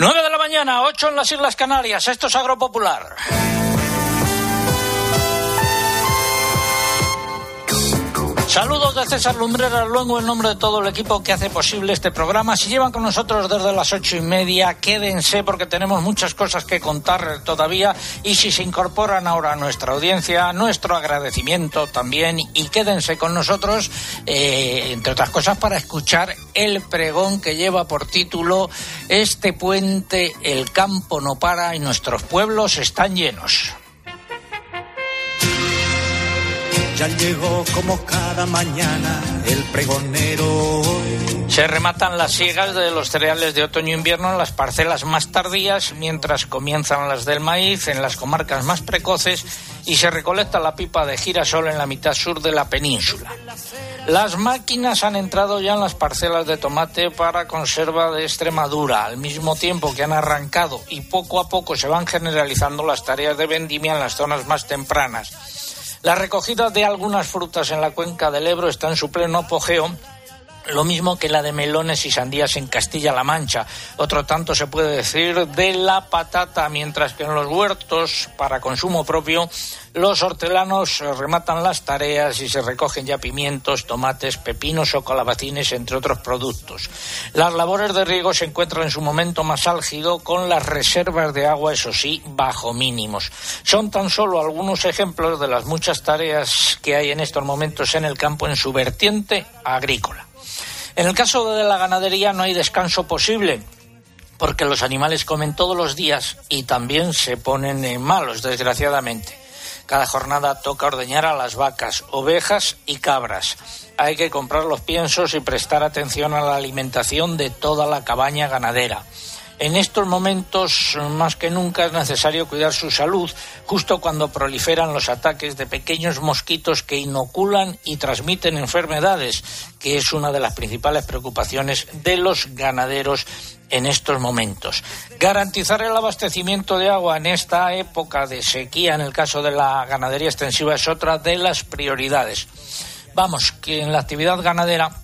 9 de la mañana, 8 en las Islas Canarias. Esto es Agropopular. Saludos de César Lumbreras luego en nombre de todo el equipo que hace posible este programa. Si llevan con nosotros desde las ocho y media, quédense porque tenemos muchas cosas que contar todavía. Y si se incorporan ahora a nuestra audiencia, nuestro agradecimiento también. Y quédense con nosotros, eh, entre otras cosas, para escuchar el pregón que lleva por título Este puente, el campo no para y nuestros pueblos están llenos. Ya llegó como cada mañana el pregonero. Se rematan las siegas de los cereales de otoño-invierno en las parcelas más tardías, mientras comienzan las del maíz en las comarcas más precoces y se recolecta la pipa de girasol en la mitad sur de la península. Las máquinas han entrado ya en las parcelas de tomate para conserva de Extremadura, al mismo tiempo que han arrancado y poco a poco se van generalizando las tareas de vendimia en las zonas más tempranas. La recogida de algunas frutas en la cuenca del Ebro está en su pleno apogeo lo mismo que la de melones y sandías en Castilla-La Mancha. Otro tanto se puede decir de la patata, mientras que en los huertos para consumo propio los hortelanos rematan las tareas y se recogen ya pimientos, tomates, pepinos o calabacines, entre otros productos. Las labores de riego se encuentran en su momento más álgido con las reservas de agua, eso sí, bajo mínimos. Son tan solo algunos ejemplos de las muchas tareas que hay en estos momentos en el campo en su vertiente agrícola. En el caso de la ganadería no hay descanso posible porque los animales comen todos los días y también se ponen malos, desgraciadamente. Cada jornada toca ordeñar a las vacas, ovejas y cabras. Hay que comprar los piensos y prestar atención a la alimentación de toda la cabaña ganadera. En estos momentos, más que nunca, es necesario cuidar su salud, justo cuando proliferan los ataques de pequeños mosquitos que inoculan y transmiten enfermedades, que es una de las principales preocupaciones de los ganaderos en estos momentos. Garantizar el abastecimiento de agua en esta época de sequía, en el caso de la ganadería extensiva, es otra de las prioridades. Vamos, que en la actividad ganadera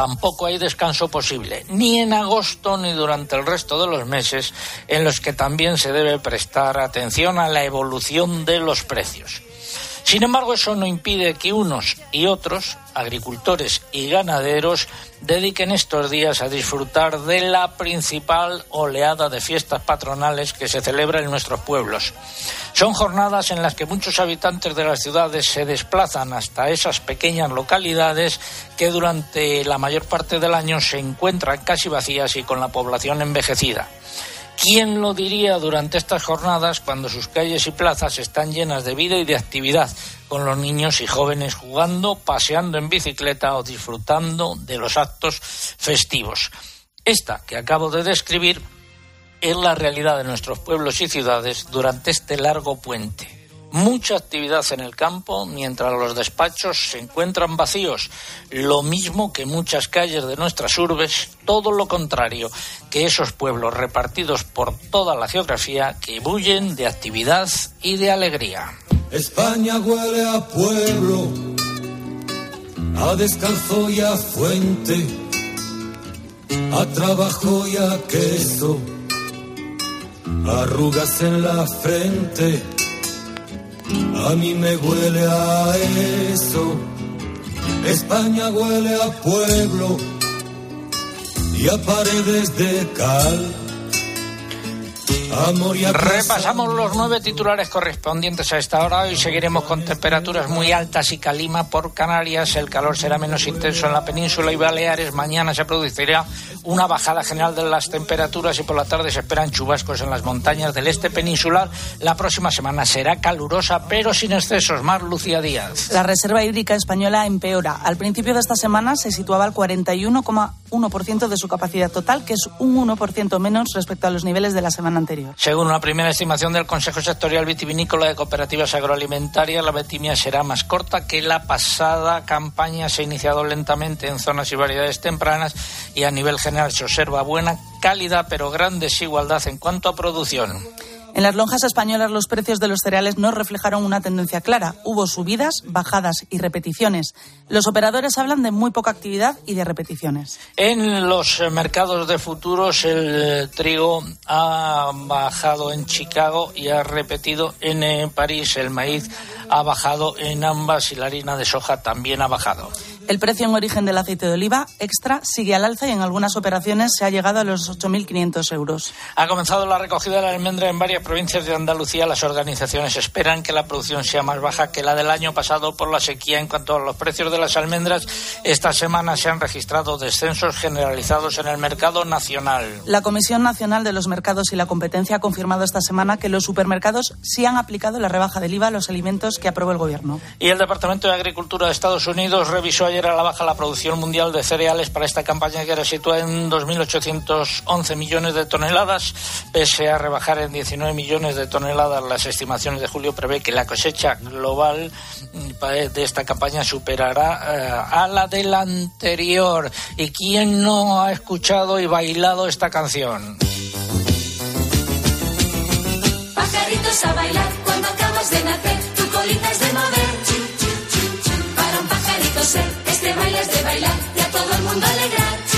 tampoco hay descanso posible, ni en agosto ni durante el resto de los meses en los que también se debe prestar atención a la evolución de los precios. Sin embargo, eso no impide que unos y otros, agricultores y ganaderos, dediquen estos días a disfrutar de la principal oleada de fiestas patronales que se celebra en nuestros pueblos. Son jornadas en las que muchos habitantes de las ciudades se desplazan hasta esas pequeñas localidades que durante la mayor parte del año se encuentran casi vacías y con la población envejecida. ¿Quién lo diría durante estas jornadas cuando sus calles y plazas están llenas de vida y de actividad, con los niños y jóvenes jugando, paseando en bicicleta o disfrutando de los actos festivos? Esta que acabo de describir es la realidad de nuestros pueblos y ciudades durante este largo puente mucha actividad en el campo mientras los despachos se encuentran vacíos, lo mismo que muchas calles de nuestras urbes, todo lo contrario que esos pueblos repartidos por toda la geografía que bullen de actividad y de alegría. España huele a pueblo, a descanso y a fuente, a trabajo y a queso, arrugas en la frente a mí me huele a eso. España huele a pueblo y a paredes de cal. Repasamos los nueve titulares correspondientes a esta hora. Hoy seguiremos con temperaturas muy altas y calima por Canarias. El calor será menos intenso en la península y Baleares. Mañana se producirá una bajada general de las temperaturas y por la tarde se esperan chubascos en las montañas del este peninsular. La próxima semana será calurosa, pero sin excesos. Más Lucía Díaz. La reserva hídrica española empeora. Al principio de esta semana se situaba al 41,1% de su capacidad total, que es un 1% menos respecto a los niveles de la semana anterior. Según una primera estimación del Consejo Sectorial Vitivinícola de Cooperativas Agroalimentarias, la vendimia será más corta que la pasada campaña. Se ha iniciado lentamente en zonas y variedades tempranas y a nivel general se observa buena calidad pero gran desigualdad en cuanto a producción. En las lonjas españolas los precios de los cereales no reflejaron una tendencia clara. Hubo subidas, bajadas y repeticiones. Los operadores hablan de muy poca actividad y de repeticiones. En los mercados de futuros el trigo ha bajado en Chicago y ha repetido en eh, París. El maíz ha bajado en ambas y la harina de soja también ha bajado. El precio en origen del aceite de oliva extra sigue al alza y en algunas operaciones se ha llegado a los 8.500 euros. Ha comenzado la recogida de la almendra en varias provincias de Andalucía. Las organizaciones esperan que la producción sea más baja que la del año pasado por la sequía. En cuanto a los precios de las almendras, esta semana se han registrado descensos generalizados en el mercado nacional. La Comisión Nacional de los Mercados y la Competencia ha confirmado esta semana que los supermercados sí han aplicado la rebaja del IVA a los alimentos que aprobó el Gobierno. Y el Departamento de Agricultura de Estados Unidos revisó ayer a la baja la producción mundial de cereales para esta campaña que ahora sitúa en 2.811 millones de toneladas, pese a rebajar en 19 millones de toneladas. Las estimaciones de julio prevé que la cosecha global de esta campaña superará eh, a la del anterior. ¿Y quién no ha escuchado y bailado esta canción? Pajaritos a bailar cuando acabas de nacer, tu colita es de mover. Pajarito ser, este baile es de bailar y a todo el mundo alegrar.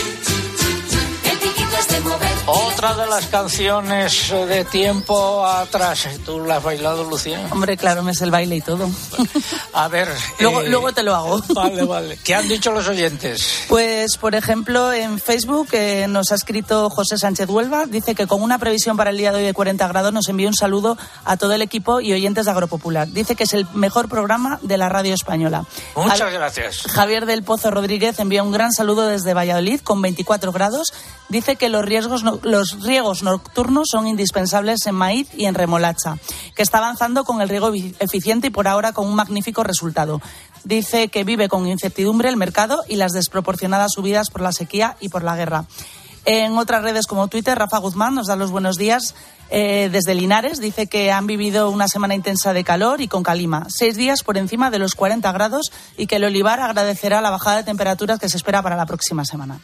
Otra de las canciones de tiempo atrás. ¿Tú la has bailado, Lucía? Hombre, claro, me es el baile y todo. A ver. luego, eh, luego te lo hago. Vale, vale. ¿Qué han dicho los oyentes? Pues, por ejemplo, en Facebook eh, nos ha escrito José Sánchez Huelva. Dice que con una previsión para el día de hoy de 40 grados nos envía un saludo a todo el equipo y oyentes de Agropopular. Dice que es el mejor programa de la radio española. Muchas Al- gracias. Javier del Pozo Rodríguez envía un gran saludo desde Valladolid con 24 grados. Dice que los, riesgos no- los riegos nocturnos son indispensables en maíz y en remolacha, que está avanzando con el riego efi- eficiente y por ahora con un magnífico resultado. Dice que vive con incertidumbre el mercado y las desproporcionadas subidas por la sequía y por la guerra. En otras redes como Twitter, Rafa Guzmán nos da los buenos días eh, desde Linares. Dice que han vivido una semana intensa de calor y con calima. Seis días por encima de los 40 grados y que el olivar agradecerá la bajada de temperaturas que se espera para la próxima semana.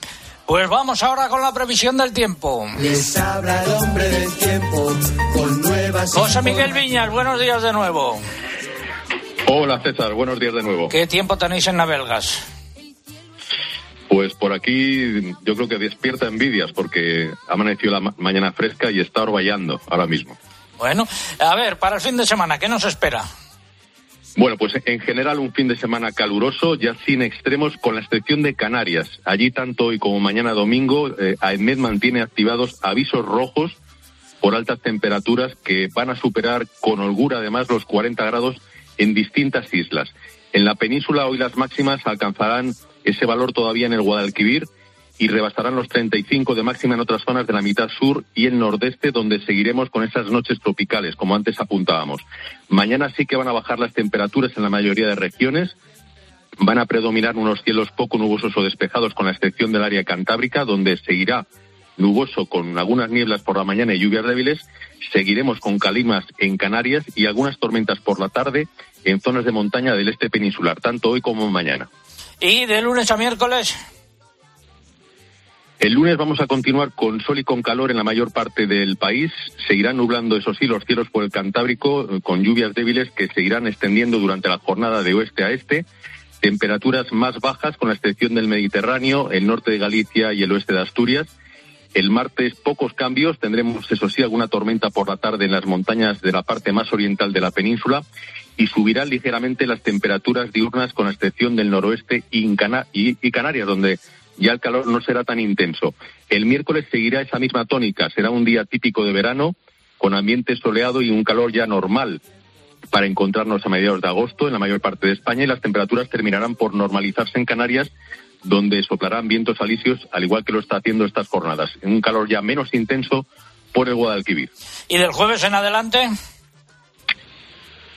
Pues vamos ahora con la previsión del tiempo. Les habla el hombre del tiempo con nuevas José Miguel Viñas, buenos días de nuevo. Hola César, buenos días de nuevo. ¿Qué tiempo tenéis en Navelgas? Pues por aquí yo creo que despierta envidias porque ha amanecido la ma- mañana fresca y está orvallando ahora mismo. Bueno, a ver, para el fin de semana, ¿qué nos espera? Bueno, pues en general un fin de semana caluroso, ya sin extremos, con la excepción de Canarias. Allí tanto hoy como mañana domingo, eh, mantiene activados avisos rojos por altas temperaturas que van a superar con holgura además los 40 grados en distintas islas. En la península hoy las máximas alcanzarán ese valor todavía en el Guadalquivir y rebasarán los 35 de máxima en otras zonas de la mitad sur y el nordeste, donde seguiremos con esas noches tropicales, como antes apuntábamos. Mañana sí que van a bajar las temperaturas en la mayoría de regiones. Van a predominar unos cielos poco nubosos o despejados, con la excepción del área cantábrica, donde seguirá nuboso con algunas nieblas por la mañana y lluvias débiles. Seguiremos con calimas en Canarias y algunas tormentas por la tarde en zonas de montaña del este peninsular, tanto hoy como mañana. ¿Y de lunes a miércoles? El lunes vamos a continuar con sol y con calor en la mayor parte del país. Seguirán nublando, eso sí, los cielos por el Cantábrico, eh, con lluvias débiles que seguirán extendiendo durante la jornada de oeste a este. Temperaturas más bajas, con la excepción del Mediterráneo, el norte de Galicia y el oeste de Asturias. El martes pocos cambios, tendremos eso sí alguna tormenta por la tarde en las montañas de la parte más oriental de la península y subirán ligeramente las temperaturas diurnas con la excepción del noroeste y- y Canarias, donde ya el calor no será tan intenso. El miércoles seguirá esa misma tónica, será un día típico de verano, con ambiente soleado y un calor ya normal para encontrarnos a mediados de agosto en la mayor parte de España y las temperaturas terminarán por normalizarse en Canarias, donde soplarán vientos alisios, al igual que lo está haciendo estas jornadas, en un calor ya menos intenso por el Guadalquivir. ¿Y del jueves en adelante?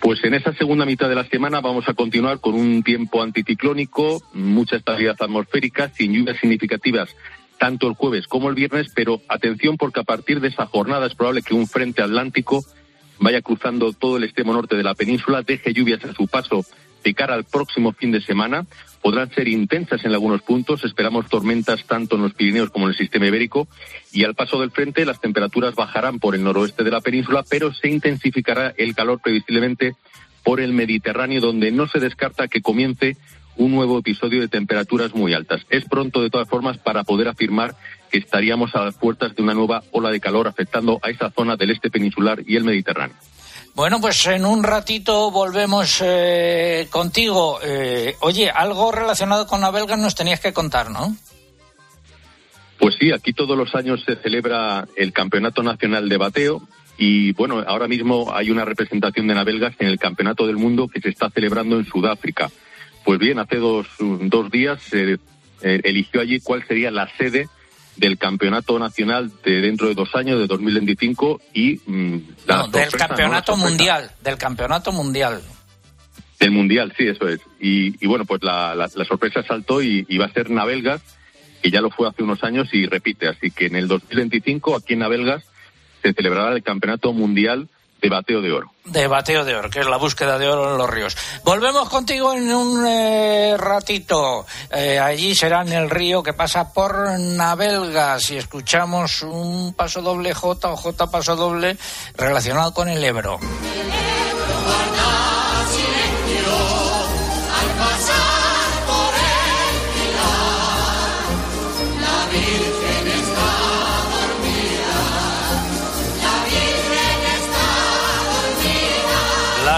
Pues en esa segunda mitad de la semana vamos a continuar con un tiempo anticiclónico, mucha estabilidad atmosférica, sin lluvias significativas tanto el jueves como el viernes, pero atención porque a partir de esa jornada es probable que un frente atlántico vaya cruzando todo el extremo norte de la península, deje lluvias a su paso cara al próximo fin de semana. Podrán ser intensas en algunos puntos. Esperamos tormentas tanto en los Pirineos como en el sistema ibérico. Y al paso del frente, las temperaturas bajarán por el noroeste de la península, pero se intensificará el calor previsiblemente por el Mediterráneo, donde no se descarta que comience un nuevo episodio de temperaturas muy altas. Es pronto, de todas formas, para poder afirmar que estaríamos a las puertas de una nueva ola de calor afectando a esa zona del este peninsular y el Mediterráneo. Bueno, pues en un ratito volvemos eh, contigo. Eh, oye, algo relacionado con la belga nos tenías que contar, ¿no? Pues sí, aquí todos los años se celebra el Campeonato Nacional de Bateo y bueno, ahora mismo hay una representación de Navelgas en el Campeonato del Mundo que se está celebrando en Sudáfrica. Pues bien, hace dos, dos días se eh, eligió allí cuál sería la sede del campeonato nacional de dentro de dos años, de 2025, y mm, del campeonato mundial, del campeonato mundial. Del mundial, sí, eso es. Y, bueno, pues la, la, sorpresa saltó y, y, va a ser Navelgas, que ya lo fue hace unos años y repite. Así que en el 2025, aquí en Navelgas, se celebrará el campeonato mundial de bateo de oro. De bateo de oro, que es la búsqueda de oro en los ríos. Volvemos contigo en un eh, ratito. Eh, allí será en el río que pasa por Navelgas y escuchamos un paso doble J o J paso doble relacionado con el Ebro.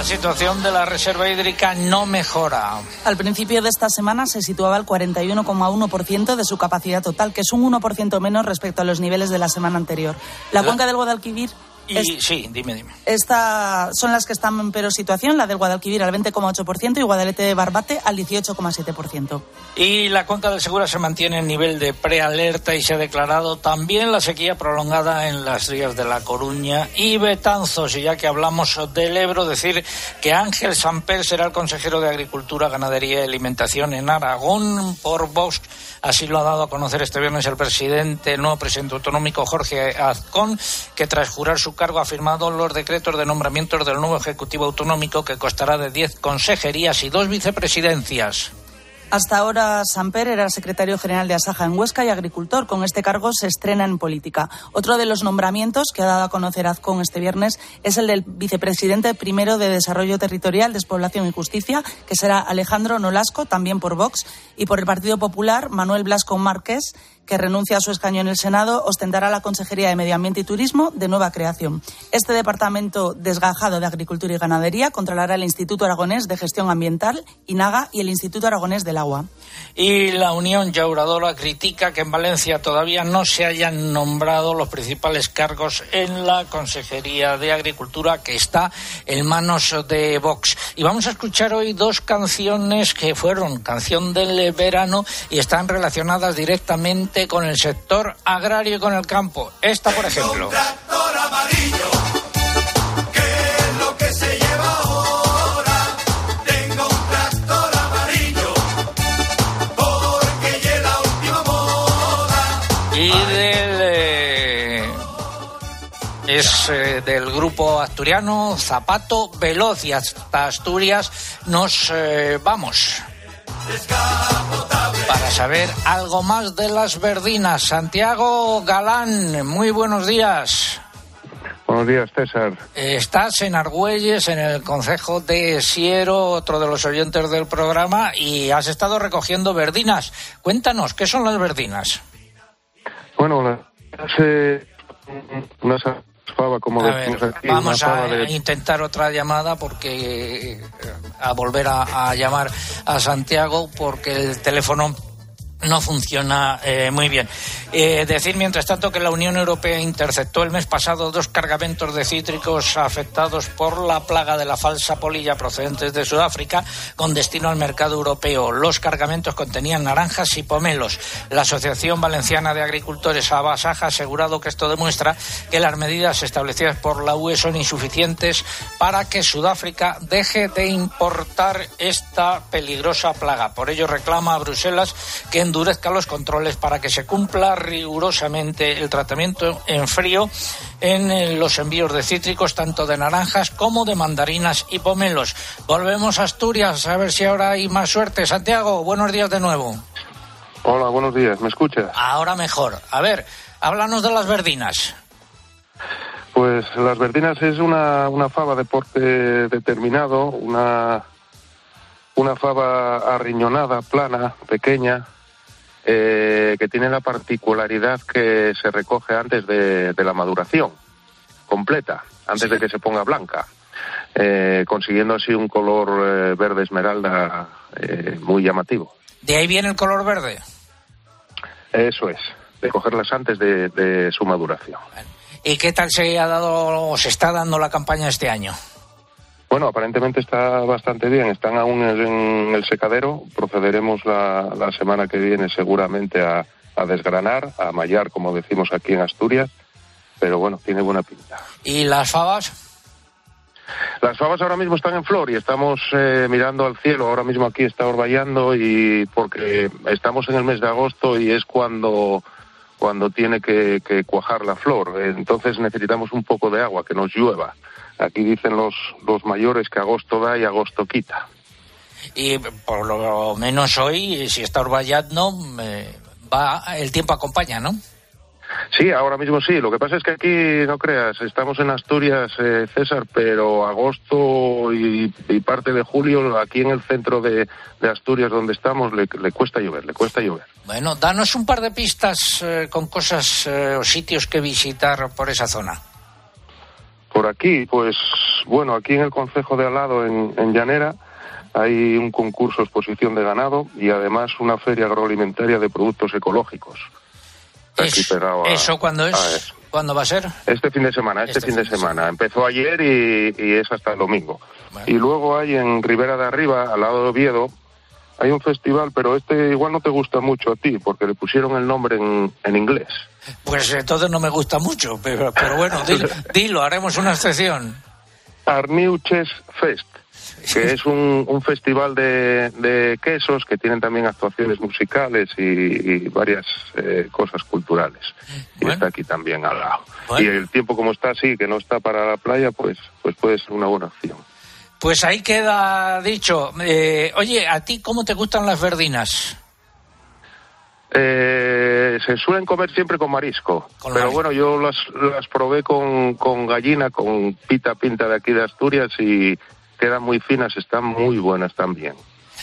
La situación de la reserva hídrica no mejora. Al principio de esta semana se situaba al 41,1% de su capacidad total, que es un 1% menos respecto a los niveles de la semana anterior. La cuenca del Guadalquivir y, sí, dime, dime. Esta son las que están en peor situación, la del Guadalquivir al 20,8% y Guadalete de Barbate al 18,7%. Y la cuenca del Segura se mantiene en nivel de prealerta y se ha declarado también la sequía prolongada en las rías de La Coruña y Betanzos. Y ya que hablamos del Ebro, decir que Ángel Samper será el consejero de Agricultura, Ganadería y Alimentación en Aragón por Vox Así lo ha dado a conocer este viernes el presidente, el nuevo presidente autonómico Jorge Azcón, que tras jurar su cargo ha firmado los decretos de nombramientos del nuevo Ejecutivo Autonómico que costará de 10 consejerías y dos vicepresidencias. Hasta ahora, Samper era secretario general de Asaja en Huesca y agricultor. Con este cargo se estrena en política. Otro de los nombramientos que ha dado a conocer Azcón este viernes es el del vicepresidente primero de Desarrollo Territorial, Despoblación y Justicia, que será Alejandro Nolasco, también por Vox, y por el Partido Popular, Manuel Blasco Márquez, que renuncia a su escaño en el Senado, ostentará la Consejería de Medio Ambiente y Turismo de nueva creación. Este departamento desgajado de Agricultura y Ganadería controlará el Instituto Aragonés de Gestión Ambiental, INAGA, y el Instituto Aragonés del Agua. Y la Unión Yauradora critica que en Valencia todavía no se hayan nombrado los principales cargos en la Consejería de Agricultura que está en manos de Vox. Y vamos a escuchar hoy dos canciones que fueron canción del verano y están relacionadas directamente con el sector agrario y con el campo. Esta, por ejemplo. Y del, es eh, del grupo asturiano Zapato Veloz y hasta Asturias nos eh, vamos para saber algo más de las verdinas. Santiago Galán, muy buenos días. Buenos días, César. Estás en Argüelles, en el concejo de Siero, otro de los oyentes del programa, y has estado recogiendo verdinas. Cuéntanos, ¿qué son las verdinas? Bueno, unas vamos a intentar otra llamada porque eh, a volver a llamar a Santiago porque el teléfono no funciona eh, muy bien. Eh, decir, mientras tanto, que la Unión Europea interceptó el mes pasado dos cargamentos de cítricos afectados por la plaga de la falsa polilla procedentes de Sudáfrica con destino al mercado europeo. Los cargamentos contenían naranjas y pomelos. La Asociación Valenciana de Agricultores Abasaja ha asegurado que esto demuestra que las medidas establecidas por la UE son insuficientes para que Sudáfrica deje de importar esta peligrosa plaga. Por ello reclama a Bruselas que endurezca los controles para que se cumpla rigurosamente el tratamiento en frío en eh, los envíos de cítricos, tanto de naranjas como de mandarinas y pomelos. Volvemos a Asturias, a ver si ahora hay más suerte. Santiago, buenos días de nuevo. Hola, buenos días. ¿Me escuchas? Ahora mejor. A ver, háblanos de las verdinas. Pues las verdinas es una, una fava de porte determinado, una, una fava arriñonada, plana, pequeña, eh, que tiene la particularidad que se recoge antes de, de la maduración, completa, antes de que se ponga blanca, eh, consiguiendo así un color eh, verde esmeralda eh, muy llamativo. ¿De ahí viene el color verde? Eso es, de cogerlas antes de, de su maduración. ¿Y qué tal se ha dado o se está dando la campaña este año? Bueno, aparentemente está bastante bien. Están aún en el secadero. Procederemos la, la semana que viene seguramente a, a desgranar, a mallar, como decimos aquí en Asturias. Pero bueno, tiene buena pinta. ¿Y las fabas? Las fabas ahora mismo están en flor y estamos eh, mirando al cielo. Ahora mismo aquí está orvallando y porque estamos en el mes de agosto y es cuando cuando tiene que, que cuajar la flor. Entonces necesitamos un poco de agua, que nos llueva. Aquí dicen los, los mayores que agosto da y agosto quita. Y por lo menos hoy, si está orvallando, eh, va, el tiempo acompaña, ¿no? Sí, ahora mismo sí. Lo que pasa es que aquí, no creas, estamos en Asturias, eh, César, pero agosto y, y parte de julio, aquí en el centro de, de Asturias donde estamos, le, le cuesta llover, le cuesta llover. Bueno, danos un par de pistas eh, con cosas eh, o sitios que visitar por esa zona. Por aquí, pues bueno, aquí en el Concejo de Alado, en, en Llanera, hay un concurso exposición de ganado y además una feria agroalimentaria de productos ecológicos. Aquí Eso, pegado a- ¿Eso cuándo es? eso. ¿Cuándo va a ser? Este fin de semana, este, Este fin de fin de semana. Empezó ayer y, y es hasta el domingo. Bueno. Y luego hay en Ribera de Arriba, al lado de Oviedo, hay un festival, pero este igual no te gusta mucho a ti, porque le pusieron el nombre en, en inglés. Pues entonces no me gusta mucho, pero, pero bueno, dilo, dilo, haremos una excepción. Arniuches Fest, que es un, un festival de, de quesos que tienen también actuaciones musicales y, y varias eh, cosas culturales. Y Bueno. está aquí también al lado. Bueno. Y el tiempo como está así, que no está para la playa, pues, pues puede ser una buena opción. Pues ahí queda dicho. Eh, oye, ¿a ti cómo te gustan las verdinas? Eh, se suelen comer siempre con marisco, Con pero marisco. bueno, yo las, las probé con, con gallina, con pita pinta de aquí de Asturias y quedan muy finas, están muy buenas también.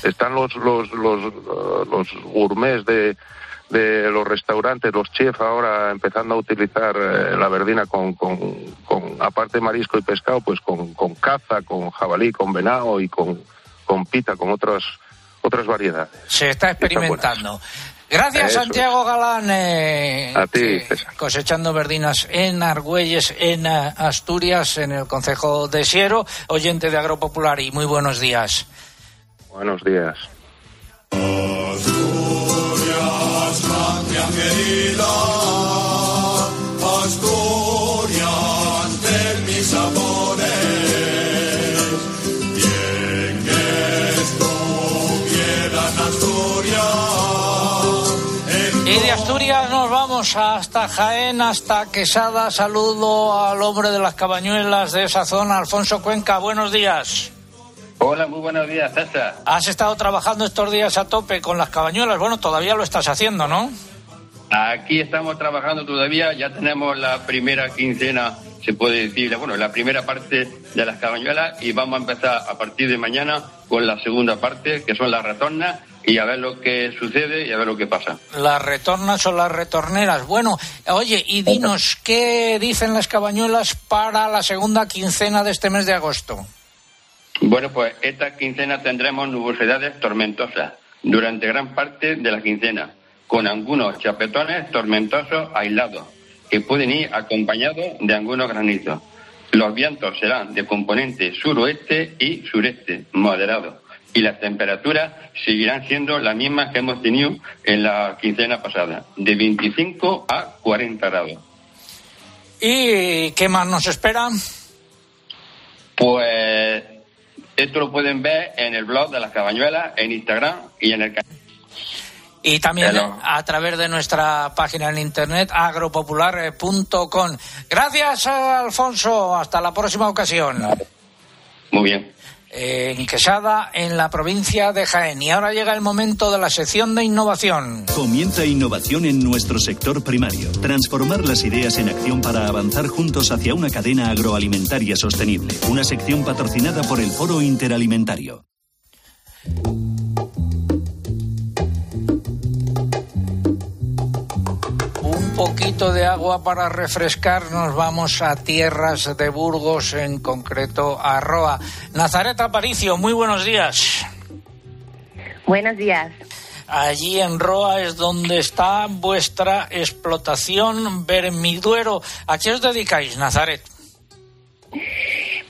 Están los los los, los gourmets de, de los restaurantes, los chefs ahora empezando a utilizar eh, la verdina con, con, con, aparte de marisco y pescado, pues con, con caza, con jabalí, con venado y con, con pita, con otras otras variedades. Se está experimentando. Gracias, Eso Santiago Galán. eh, A ti, César. cosechando verdinas en Argüelles, en eh, Asturias, en el Concejo de Siero, oyente de Agropopular y muy buenos días. Buenos días. Y de Asturias nos vamos hasta Jaén, hasta Quesada. Saludo al hombre de las cabañuelas de esa zona, Alfonso Cuenca. Buenos días. Hola, muy buenos días, César. Has estado trabajando estos días a tope con las cabañuelas. Bueno, todavía lo estás haciendo, ¿no? Aquí estamos trabajando todavía, ya tenemos la primera quincena, se puede decir, bueno, la primera parte de las cabañuelas y vamos a empezar a partir de mañana con la segunda parte, que son las retornas, y a ver lo que sucede y a ver lo que pasa. Las retornas o las retorneras. Bueno, oye, y dinos, ¿qué dicen las cabañuelas para la segunda quincena de este mes de agosto? Bueno, pues esta quincena tendremos nubosidades tormentosas durante gran parte de la quincena, con algunos chapetones tormentosos aislados, que pueden ir acompañados de algunos granizos. Los vientos serán de componente suroeste y sureste, moderados, y las temperaturas seguirán siendo las mismas que hemos tenido en la quincena pasada, de 25 a 40 grados. ¿Y qué más nos espera? Pues esto lo pueden ver en el blog de las cabañuelas, en Instagram y en el canal. Y también Hello. a través de nuestra página en internet agropopular.com. Gracias, Alfonso. Hasta la próxima ocasión. Muy bien. En Quesada, en la provincia de Jaén. Y ahora llega el momento de la sección de innovación. Comienza innovación en nuestro sector primario. Transformar las ideas en acción para avanzar juntos hacia una cadena agroalimentaria sostenible. Una sección patrocinada por el Foro Interalimentario. Poquito de agua para refrescarnos. Vamos a tierras de Burgos, en concreto a Roa. Nazaret Aparicio, muy buenos días. Buenos días. Allí en Roa es donde está vuestra explotación vermiduero. ¿A qué os dedicáis, Nazaret?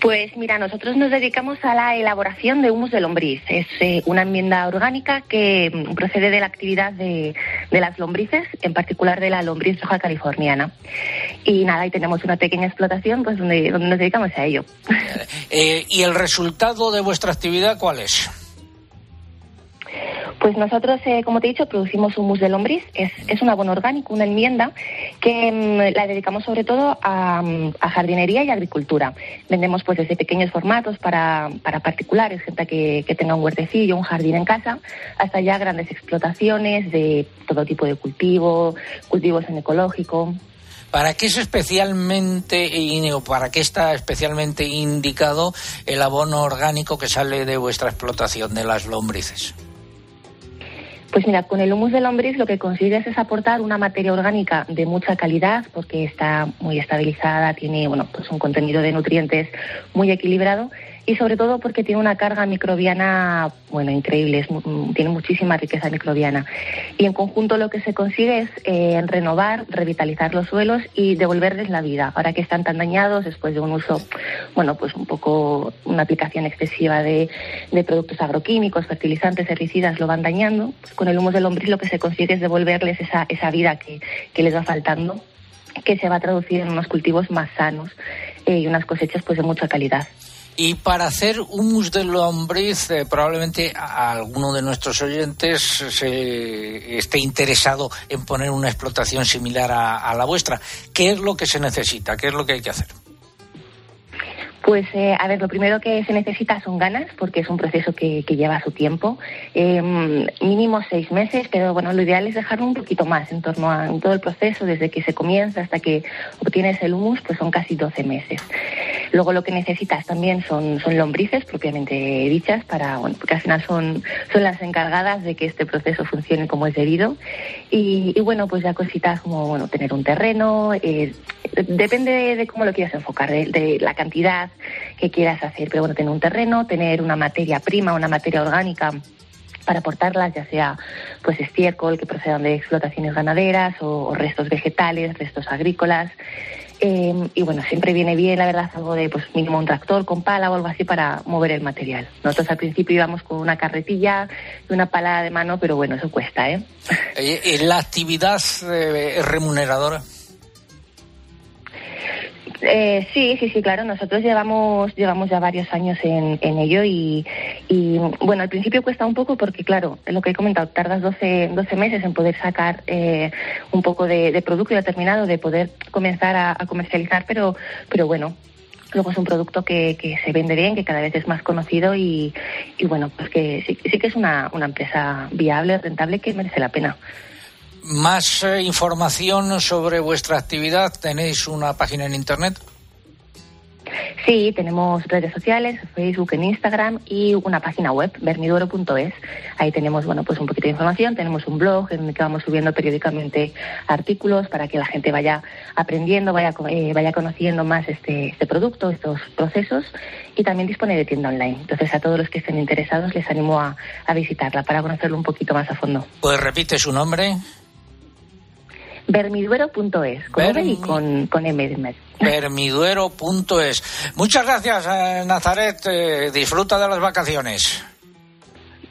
Pues mira, nosotros nos dedicamos a la elaboración de humus de lombriz. Es eh, una enmienda orgánica que mm, procede de la actividad de, de las lombrices, en particular de la lombriz roja californiana. Y nada, y tenemos una pequeña explotación pues donde, donde nos dedicamos a ello. Eh, ¿Y el resultado de vuestra actividad cuál es? Pues nosotros, eh, como te he dicho, producimos humus de lombriz. Es, es un abono orgánico, una enmienda que mm, la dedicamos sobre todo a, mm, a jardinería y agricultura. Vendemos pues desde pequeños formatos para, para particulares, gente que, que tenga un huertecillo, un jardín en casa, hasta ya grandes explotaciones de todo tipo de cultivo, cultivos en ecológico. ¿Para qué es especialmente para qué está especialmente indicado el abono orgánico que sale de vuestra explotación de las lombrices? Pues mira, con el humus de lombriz lo que consigues es aportar una materia orgánica de mucha calidad porque está muy estabilizada, tiene bueno, pues un contenido de nutrientes muy equilibrado y sobre todo porque tiene una carga microbiana bueno increíble, mm, tiene muchísima riqueza microbiana. Y en conjunto lo que se consigue es eh, renovar, revitalizar los suelos y devolverles la vida. Ahora que están tan dañados después de un uso, bueno, pues un poco una aplicación excesiva de, productos agroquímicos, fertilizantes, herbicidas, lo van dañando. Pues con el humus de lombriz lo que se consigue es devolverles esa, esa vida que, que les va faltando, que se va a traducir en unos cultivos más sanos eh, y unas cosechas pues de mucha calidad. Y para hacer humus de lombriz, eh, probablemente alguno de nuestros oyentes se esté interesado en poner una explotación similar a la vuestra. ¿Qué es lo que se necesita? ¿Qué es lo que hay que hacer? Pues, eh, a ver, lo primero que se necesita son ganas, porque es un proceso que, lleva su tiempo. Eh, mínimo seis meses, pero bueno, lo ideal es dejarlo un poquito más en torno a todo el proceso, desde que se comienza hasta que obtienes el humus, pues son casi 12 meses. Luego lo que necesitas también son, son lombrices propiamente dichas, para, bueno, porque al final son, son las encargadas de que este proceso funcione como es debido. Y, bueno, pues ya cositas como bueno, tener un terreno, eh, depende de, cómo lo quieras enfocar, de la cantidad que quieras hacer, pero bueno, tener un terreno, tener una materia prima, una materia orgánica para aportarlas, ya sea pues estiércol que procedan de explotaciones ganaderas o, restos vegetales, restos agrícolas. Eh, y bueno, siempre viene bien, la verdad, algo de pues mínimo un tractor con pala o algo así para mover el material. Nosotros al principio íbamos con una carretilla y una pala de mano, pero bueno, eso cuesta, ¿eh? Eh, ¿La actividad eh, remuneradora? Eh, sí, sí, sí, claro. Nosotros llevamos llevamos ya varios años en, en ello y, y, bueno, al principio cuesta un poco porque, claro, lo que he comentado, tardas 12, 12 meses en poder sacar eh, un poco de, de producto ya terminado, de poder comenzar a, a comercializar, pero, pero bueno. Luego es un producto que, que se vende bien, que cada vez es más conocido y, y bueno, pues que sí, sí que es una, una empresa viable, rentable, que merece la pena. Más eh, información sobre vuestra actividad, tenéis una página en internet. Sí, tenemos redes sociales, Facebook, en Instagram y una página web, vermiduero.es. Ahí tenemos, bueno, pues un poquito de información. Tenemos un blog en el que vamos subiendo periódicamente artículos para que la gente vaya aprendiendo, vaya, eh, vaya conociendo más este, este producto, estos procesos y también dispone de tienda online. Entonces, a todos los que estén interesados les animo a, a visitarla para conocerlo un poquito más a fondo. Pues repite su nombre. Vermiduero.es, con y con, con M. Vermiduero.es. Muchas gracias, eh, Nazaret. Eh, disfruta de las vacaciones.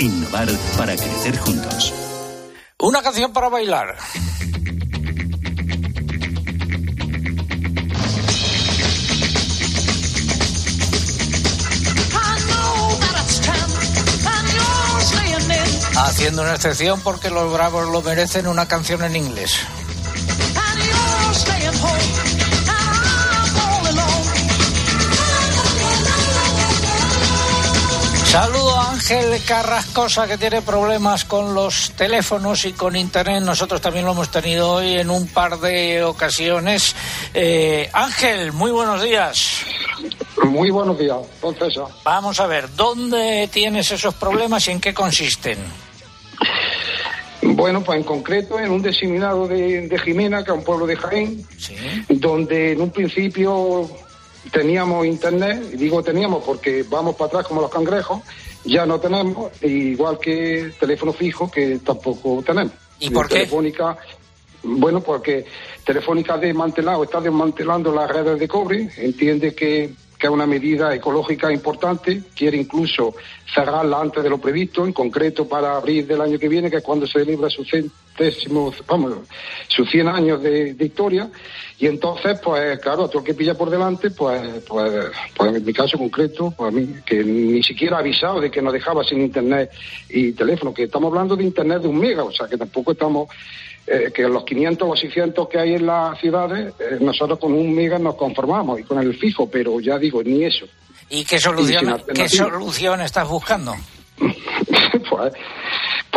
Innovar para crecer juntos. Una canción para bailar. Haciendo una excepción porque los bravos lo merecen una canción en inglés. Saludo a Ángel Carrascosa que tiene problemas con los teléfonos y con internet. Nosotros también lo hemos tenido hoy en un par de ocasiones. Eh, Ángel, muy buenos días. Muy buenos días, don César. Vamos a ver, ¿dónde tienes esos problemas y en qué consisten? Bueno, pues en concreto en un diseminado de, de Jimena, que es un pueblo de Jaén, donde en un principio teníamos internet, y digo teníamos porque vamos para atrás como los cangrejos, ya no tenemos, igual que teléfono fijo que tampoco tenemos. ¿Y por qué? Telefónica, bueno, porque Telefónica ha desmantelado, está desmantelando las redes de cobre, entiende que, que es una medida ecológica importante, quiere incluso cerrarla antes de lo previsto, en concreto para abril del año que viene, que es cuando se celebra su centésimo, vamos, sus 100 años de, de historia, y entonces, pues claro, a todo el que pilla por delante, pues, pues, pues en mi caso concreto, pues a mí, que ni siquiera ha avisado de que nos dejaba sin internet y teléfono, que estamos hablando de internet de un mega, o sea que tampoco estamos eh, que los 500 o 600 que hay en las ciudades, eh, nosotros con un mega nos conformamos y con el fijo, pero ya digo, ni eso. ¿Y qué solución, qué solución estás buscando? pues,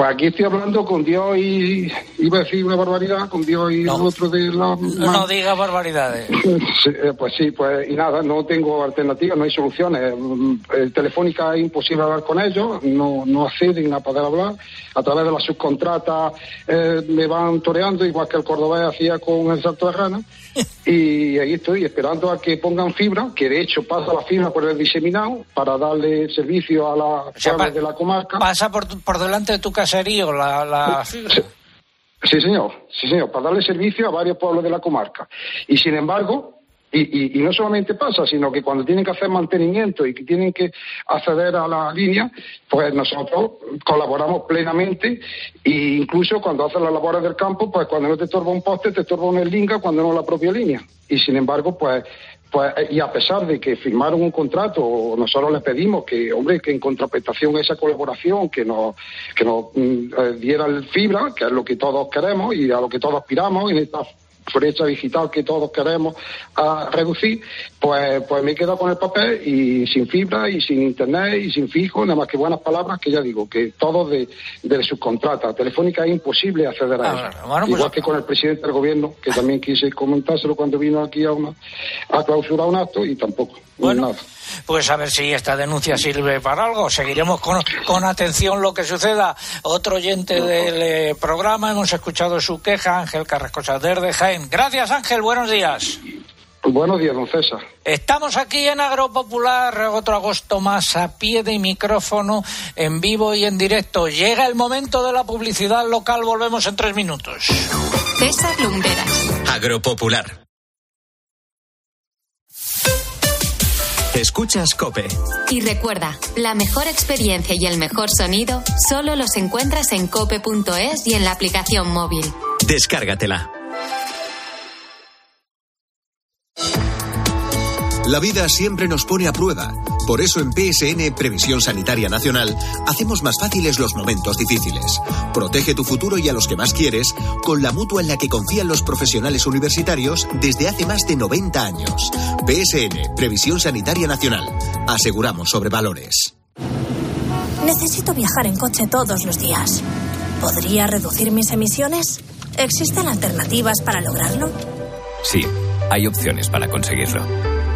pues aquí estoy hablando con Dios y iba a decir una barbaridad, con Dios y el otro de la... No digas barbaridades. Eh, pues sí, pues y nada, no tengo alternativa, no hay soluciones. Mm, El Telefónica es imposible hablar con ellos, no, no acceden a poder hablar. A través de las subcontratas eh, me van toreando, igual que el cordobés hacía con el salto de rana. Y ahí estoy esperando a que pongan fibra, que de hecho pasa la fibra por el diseminado para darle servicio a las sea, pa- de la comarca. Pasa por, por delante de tu caserío la, la fibra. Sí, señor, sí, señor, para darle servicio a varios pueblos de la comarca. Y sin embargo, y, y- y no solamente pasa, sino que cuando tienen que hacer mantenimiento y que tienen que acceder a la línea, pues nosotros colaboramos plenamente e incluso cuando hacen las labores del campo, pues cuando no te estorba un poste, te estorba una linga, cuando no la propia línea. Y sin embargo, pues pues, y a pesar de que firmaron un contrato, nosotros les pedimos que, hombre, que en contraprestación esa colaboración, que nos, que nos mm, eh, dieran fibra, que es lo que todos queremos y a lo que todos aspiramos en esta brecha digital que todos queremos a reducir, pues, pues me he quedado con el papel y sin fibra y sin internet y sin fijo, nada más que buenas palabras que ya digo, que todos de, de subcontrata. Telefónica es imposible acceder a Ah, eso. bueno, pues- Igual que con el presidente del gobierno, que también quise comentárselo cuando vino aquí a, una, a clausurar un acto y tampoco. Bueno, pues a ver si esta denuncia sirve para algo. Seguiremos con, con atención lo que suceda. Otro oyente del eh, programa, hemos escuchado su queja, Ángel Carrascosa de Jaén. Gracias, Ángel, buenos días. Buenos días, don César. Estamos aquí en Agropopular, otro agosto más a pie de micrófono, en vivo y en directo. Llega el momento de la publicidad local, volvemos en tres minutos. César Lumberas. Agropopular. Escuchas Cope. Y recuerda, la mejor experiencia y el mejor sonido solo los encuentras en cope.es y en la aplicación móvil. Descárgatela. La vida siempre nos pone a prueba. Por eso en PSN Previsión Sanitaria Nacional hacemos más fáciles los momentos difíciles. Protege tu futuro y a los que más quieres con la mutua en la que confían los profesionales universitarios desde hace más de 90 años. PSN Previsión Sanitaria Nacional. Aseguramos sobre valores. Necesito viajar en coche todos los días. ¿Podría reducir mis emisiones? ¿Existen alternativas para lograrlo? Sí, hay opciones para conseguirlo.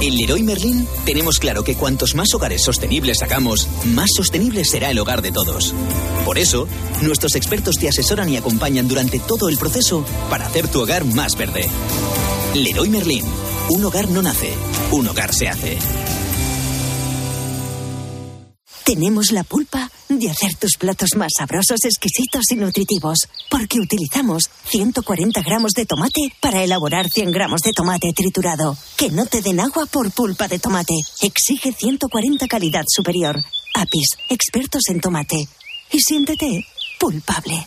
En Leroy Merlin tenemos claro que cuantos más hogares sostenibles hagamos, más sostenible será el hogar de todos. Por eso, nuestros expertos te asesoran y acompañan durante todo el proceso para hacer tu hogar más verde. Leroy Merlin, un hogar no nace, un hogar se hace. Tenemos la pulpa de hacer tus platos más sabrosos, exquisitos y nutritivos, porque utilizamos 140 gramos de tomate para elaborar 100 gramos de tomate triturado. Que no te den agua por pulpa de tomate. Exige 140 calidad superior. Apis, expertos en tomate. Y siéntete pulpable.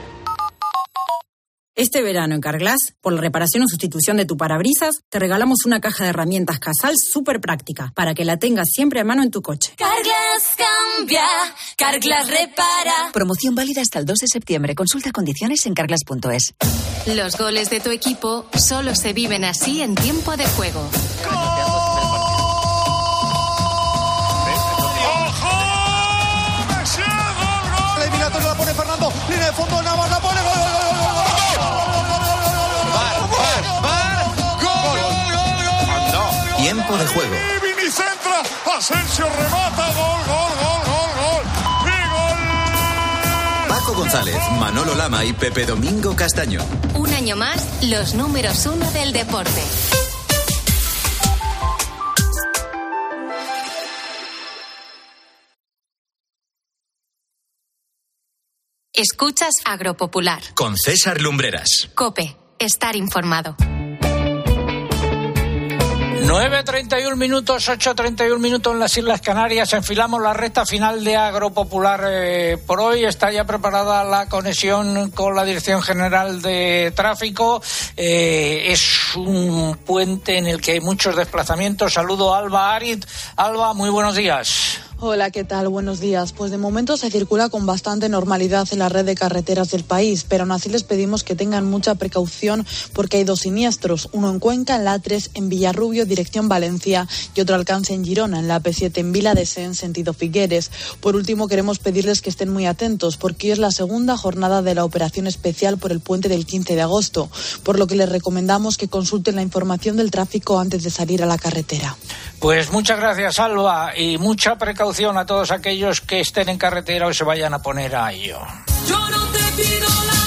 Este verano en Carglass, por la reparación o sustitución de tu parabrisas, te regalamos una caja de herramientas Casal súper práctica para que la tengas siempre a mano en tu coche. Carglass cambia, Carglass repara. Promoción válida hasta el 2 de septiembre. Consulta condiciones en carglass.es. Los goles de tu equipo solo se viven así en tiempo de juego. La eliminatoria la pone Fernando. Línea de fondo, Tiempo de juego. Vini centra. Asensio remata. Gol, gol, gol, gol, gol. Y gol. Paco González, Manolo Lama y Pepe Domingo Castaño. Un año más, los números uno del deporte. Escuchas Agropopular. Con César Lumbreras. Cope, estar informado. 9.31 minutos, 8.31 minutos en las Islas Canarias. Enfilamos la recta final de Agropopular eh, por hoy. Está ya preparada la conexión con la Dirección General de Tráfico. Eh, es un puente en el que hay muchos desplazamientos. Saludo a Alba Arid. Alba, muy buenos días. Hola, ¿qué tal? Buenos días. Pues de momento se circula con bastante normalidad en la red de carreteras del país, pero aún así les pedimos que tengan mucha precaución porque hay dos siniestros, uno en Cuenca, en la A3 en Villarrubio, dirección Valencia, y otro alcance en Girona, en la P7 en Vila de Sen, sentido Figueres. Por último, queremos pedirles que estén muy atentos porque es la segunda jornada de la operación especial por el puente del 15 de agosto, por lo que les recomendamos que consulten la información del tráfico antes de salir a la carretera. Pues muchas gracias, Alba, y mucha precaución a todos aquellos que estén en carretera o se vayan a poner a ello. Yo no te pido la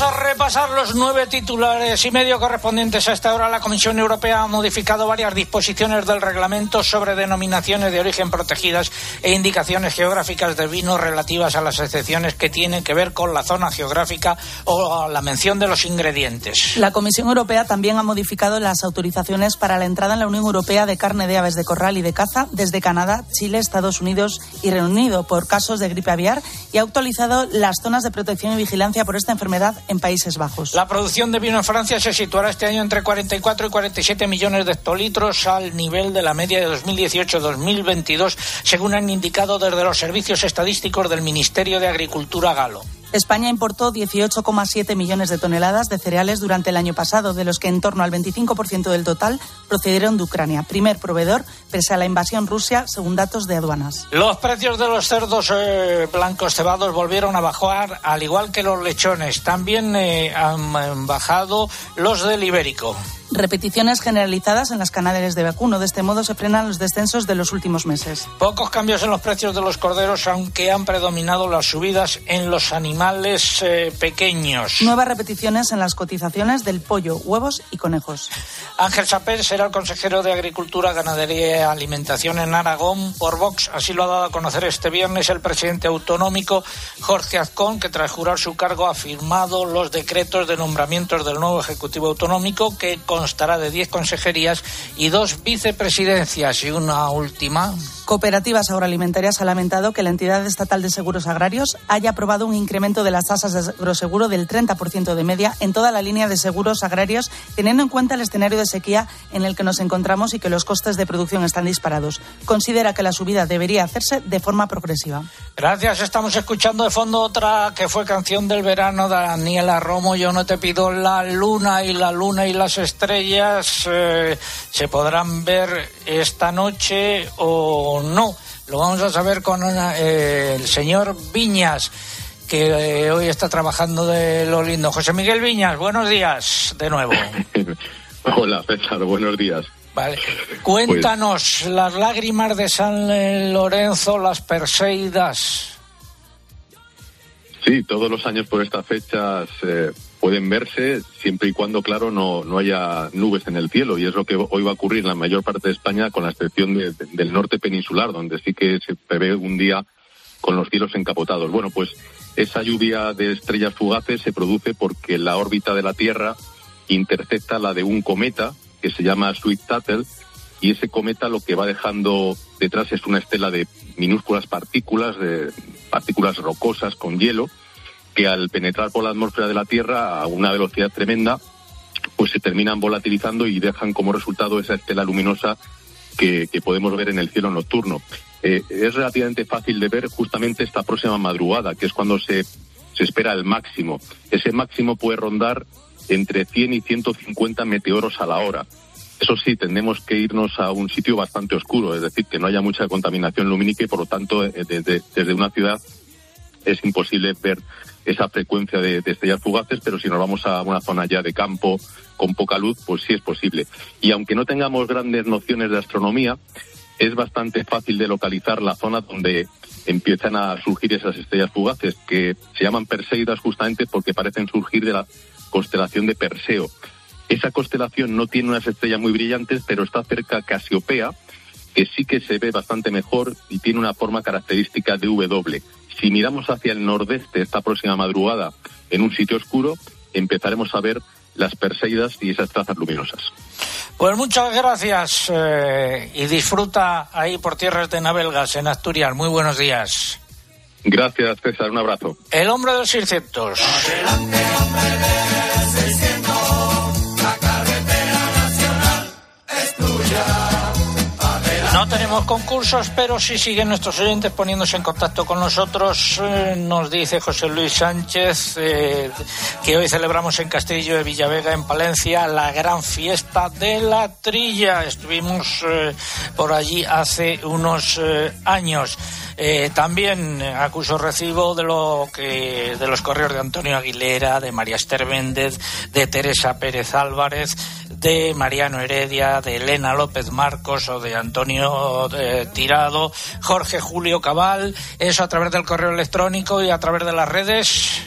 Vamos a repasar los nueve titulares y medio correspondientes a esta hora. La Comisión Europea ha modificado varias disposiciones del reglamento sobre denominaciones de origen protegidas e indicaciones geográficas de vino relativas a las excepciones que tienen que ver con la zona geográfica o la mención de los ingredientes. La Comisión Europea también ha modificado las autorizaciones para la entrada en la Unión Europea de carne de aves de corral y de caza desde Canadá, Chile, Estados Unidos y Reino Unido por casos de gripe aviar y ha actualizado las zonas de protección y vigilancia por esta enfermedad en Países Bajos. La producción de vino en Francia se situará este año entre 44 y 47 millones de hectolitros al nivel de la media de 2018-2022, según han indicado desde los servicios estadísticos del Ministerio de Agricultura galo. España importó 18,7 millones de toneladas de cereales durante el año pasado, de los que en torno al 25% del total procedieron de Ucrania, primer proveedor pese a la invasión rusa, según datos de aduanas. Los precios de los cerdos eh, blancos cebados volvieron a bajar, al igual que los lechones. También eh, han eh, bajado los del ibérico. Repeticiones generalizadas en las canales de vacuno. De este modo se frenan los descensos de los últimos meses. Pocos cambios en los precios de los corderos, aunque han predominado las subidas en los animales eh, pequeños. Nuevas repeticiones en las cotizaciones del pollo, huevos y conejos. Ángel Sapén será el consejero de Agricultura, Ganadería y Alimentación en Aragón por Vox. Así lo ha dado a conocer este viernes el presidente autonómico Jorge Azcón, que tras jurar su cargo ha firmado los decretos de nombramientos del nuevo Ejecutivo Autonómico, que constará de 10 consejerías y dos vicepresidencias. Y una última. Cooperativas Agroalimentarias ha lamentado que la entidad estatal de seguros agrarios haya aprobado un incremento de las tasas de agroseguro del 30% de media en toda la línea de seguros agrarios, teniendo en cuenta el escenario de sequía en el que nos encontramos y que los costes de producción están disparados. Considera que la subida debería hacerse de forma progresiva. Gracias. Estamos escuchando de fondo otra que fue canción del verano de Daniela Romo. Yo no te pido la luna y la luna y las estrellas. Eh, se podrán ver esta noche o no. Lo vamos a saber con eh, el señor Viñas, que eh, hoy está trabajando de lo lindo. José Miguel Viñas, buenos días de nuevo. Hola, César, buenos días. Vale. Cuéntanos las lágrimas de San Lorenzo, las Perseidas. Sí, todos los años por estas fechas pueden verse siempre y cuando, claro, no, no haya nubes en el cielo. Y es lo que hoy va a ocurrir en la mayor parte de España, con la excepción de- de- del norte peninsular, donde sí que se prevé un día con los cielos encapotados. Bueno, pues esa lluvia de estrellas fugaces se produce porque la órbita de la Tierra intercepta la de un cometa que se llama Sweet Tuttle y ese cometa lo que va dejando detrás es una estela de minúsculas partículas, de partículas rocosas con hielo, que al penetrar por la atmósfera de la Tierra a una velocidad tremenda, pues se terminan volatilizando y dejan como resultado esa estela luminosa que, podemos ver en el cielo nocturno. Eh, es relativamente fácil de ver justamente esta próxima madrugada, que es cuando se, se espera el máximo. Ese máximo puede rondar entre 100 y 150 meteoros a la hora. Eso sí, tendremos que irnos a un sitio bastante oscuro, es decir, que no haya mucha contaminación lumínica y por lo tanto eh, desde, desde una ciudad es imposible ver esa frecuencia de, estrellas fugaces, pero si nos vamos a una zona ya de campo con poca luz, pues sí es posible. Y aunque no tengamos grandes nociones de astronomía, es bastante fácil de localizar la zona donde empiezan a surgir esas estrellas fugaces, que se llaman Perseidas justamente porque parecen surgir de la constelación de Perseo. Esa constelación no tiene unas estrellas muy brillantes, pero está cerca Casiopea, que sí que se ve bastante mejor y tiene una forma característica de W. Si miramos hacia el nordeste esta próxima madrugada en un sitio oscuro, empezaremos a ver las Perseidas y esas trazas luminosas. Pues muchas gracias eh, y disfruta ahí por tierras de Nabelgas en Asturias. Muy buenos días. Gracias, César. Un abrazo. El hombre de los 600. Adelante, hombre de 600. No tenemos concursos, pero sí siguen nuestros oyentes poniéndose en contacto con nosotros. Eh, nos dice José Luis Sánchez eh, que hoy celebramos en Castillo de Villavega, en Palencia, la gran fiesta de la trilla. Estuvimos eh, por allí hace unos años. También acuso recibo de lo que de los correos de Antonio Aguilera, de María Esther Méndez, de Teresa Pérez Álvarez, de Mariano Heredia, de Elena López Marcos o de Antonio eh, Tirado, Jorge Julio Cabal, eso a través del correo electrónico y a través de las redes.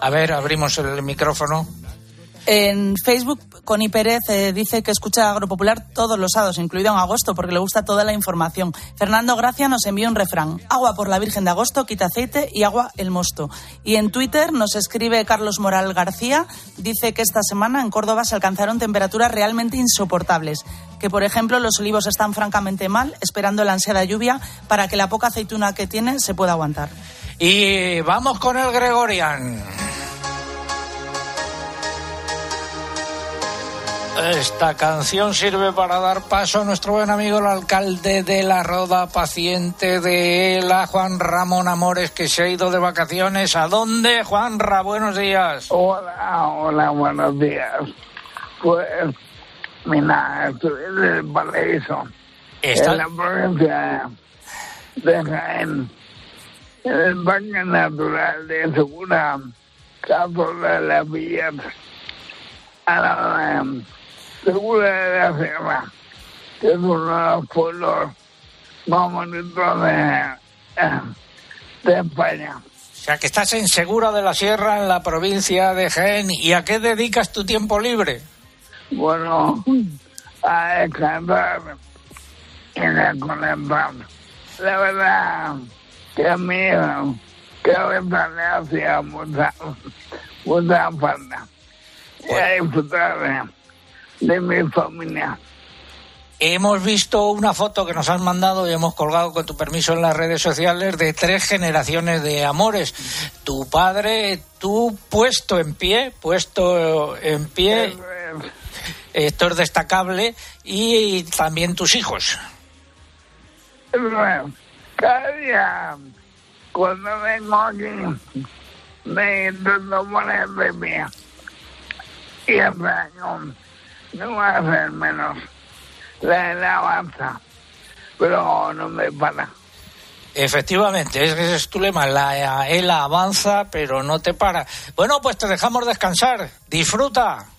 A ver, abrimos el micrófono. En Facebook, Connie Pérez eh, dice que escucha Agropopular todos los sábados, incluido en agosto, porque le gusta toda la información. Fernando Gracia nos envía un refrán. Agua por la Virgen de Agosto, quita aceite y agua el mosto. Y en Twitter nos escribe Carlos Moral García, dice que esta semana en Córdoba se alcanzaron temperaturas realmente insoportables. Que, por ejemplo, los olivos están francamente mal, esperando la ansiada lluvia para que la poca aceituna que tiene se pueda aguantar. Y vamos con el Gregorian. Esta canción sirve para dar paso a nuestro buen amigo el alcalde de la Roda, paciente de él, a Juan Ramón Amores, que se ha ido de vacaciones. ¿A dónde, Juanra? Buenos días. Hola, hola, buenos días. Pues, mira, estoy en el Paraíso, Está- en la provincia de Jaén, en el Parque Natural de Segura, Capo de la Villa, a la segura de la sierra, que es uno de los pueblos más bonitos de, de España. O sea, que estás en Segura de la Sierra, en la provincia de Jaén. ¿Y a qué dedicas tu tiempo libre? Bueno, a descansar y desconectar. La verdad que a mí que a veces le hacía mucha, mucha falta. Y a disfrutar de, mi familia. Hemos visto una foto que nos has mandado y hemos colgado con tu permiso en las redes sociales de tres generaciones de amores. Tu padre, tú puesto en pie, puesto en pie, esto es destacable, y también tus hijos. Cada día cuando vengo aquí me intento poner de pie. Y año no va a ser menos la, la avanza, pero no me para. Efectivamente, ese es tu lema, la él avanza pero no te para. Bueno, pues te dejamos descansar, disfruta.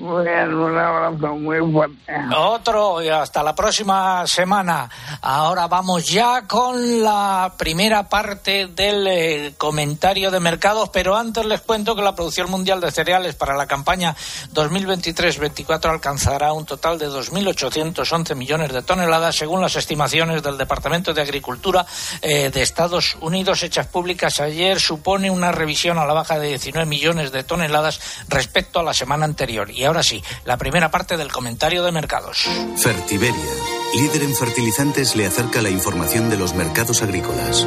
Bien, un abrazo muy fuerte. Otro y hasta la próxima semana. Ahora vamos ya con la primera parte del eh, comentario de mercados, pero antes les cuento que la producción mundial de cereales para la campaña 2023-24 alcanzará un total de 2.811 millones de toneladas, según las estimaciones del Departamento de Agricultura eh, de Estados Unidos hechas públicas ayer. Supone una revisión a la baja de 19 millones de toneladas respecto a la semana anterior. Ahora sí, la primera parte del comentario de mercados. Fertiberia, líder en fertilizantes, le acerca la información de los mercados agrícolas.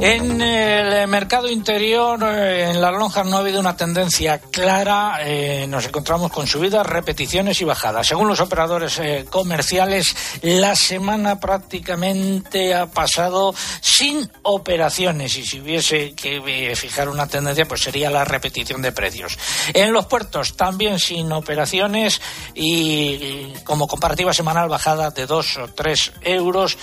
En el mercado interior, eh, en las lonjas no ha habido una tendencia clara. Eh, nos encontramos con subidas, repeticiones y bajadas. Según los operadores eh, comerciales, la semana prácticamente ha pasado sin operaciones. Y si hubiese que fijar una tendencia, pues sería la repetición de precios. En los puertos también sin operaciones y, como comparativa semanal bajada de 2 o 3 euros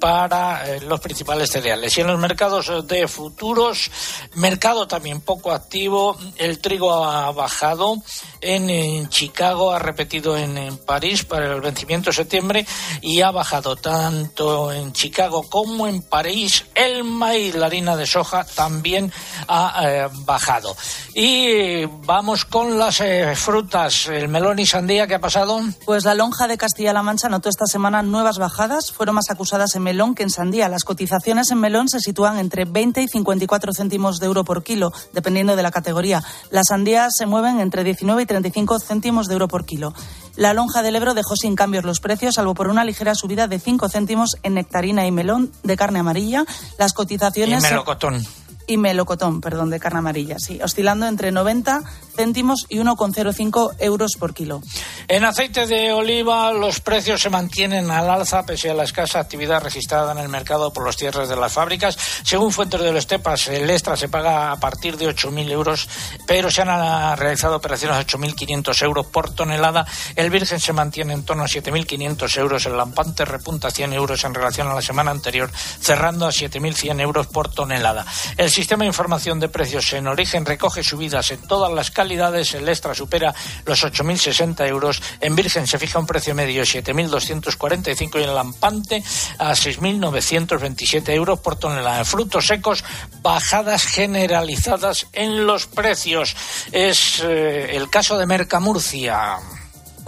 para los principales cereales. Y en los mercados de futuros, mercado también poco activo. El trigo ha bajado en, Chicago, ha repetido en, en París para el vencimiento de septiembre y ha bajado tanto en Chicago como en París. El maíz, la harina de soja, también ha eh, bajado. Y eh, vamos con las eh, frutas, el melón y sandía, ¿qué ha pasado? Pues la lonja de Castilla-La Mancha notó esta semana nuevas bajadas. Fueron más acusadas en melón que en sandía. Las cotizaciones en melón se sitúan entre 20 y 54 céntimos de euro por kilo, dependiendo de la categoría. Las sandías se mueven entre 19 y 35 céntimos de euro por kilo. La lonja del Ebro dejó sin cambios los precios, salvo por una ligera subida de 5 céntimos en nectarina y melón de carne amarilla. Las Y cotizaciones. melocotón. Y melocotón, perdón, de carne amarilla, sí, oscilando entre 90 céntimos y 1,05 euros por kilo. En aceite de oliva los precios se mantienen al alza pese a la escasa actividad registrada en el mercado por los cierres de las fábricas. Según fuentes de los Estepas, el extra se paga a partir de 8.000 euros, pero se han ah, realizado operaciones a 8.500 euros por tonelada. El virgen se mantiene en torno a 7.500 euros. El lampante repunta a 100 euros en relación a la semana anterior, cerrando a 7.100 euros por tonelada. El sistema de información de precios en origen recoge subidas en todas las calidades. El extra supera los 8.060 euros. En virgen se fija un precio medio de 7.245 y en lampante a 6.927 euros por tonelada. En frutos secos, bajadas generalizadas en los precios. Es eh, el caso de Mercamurcia.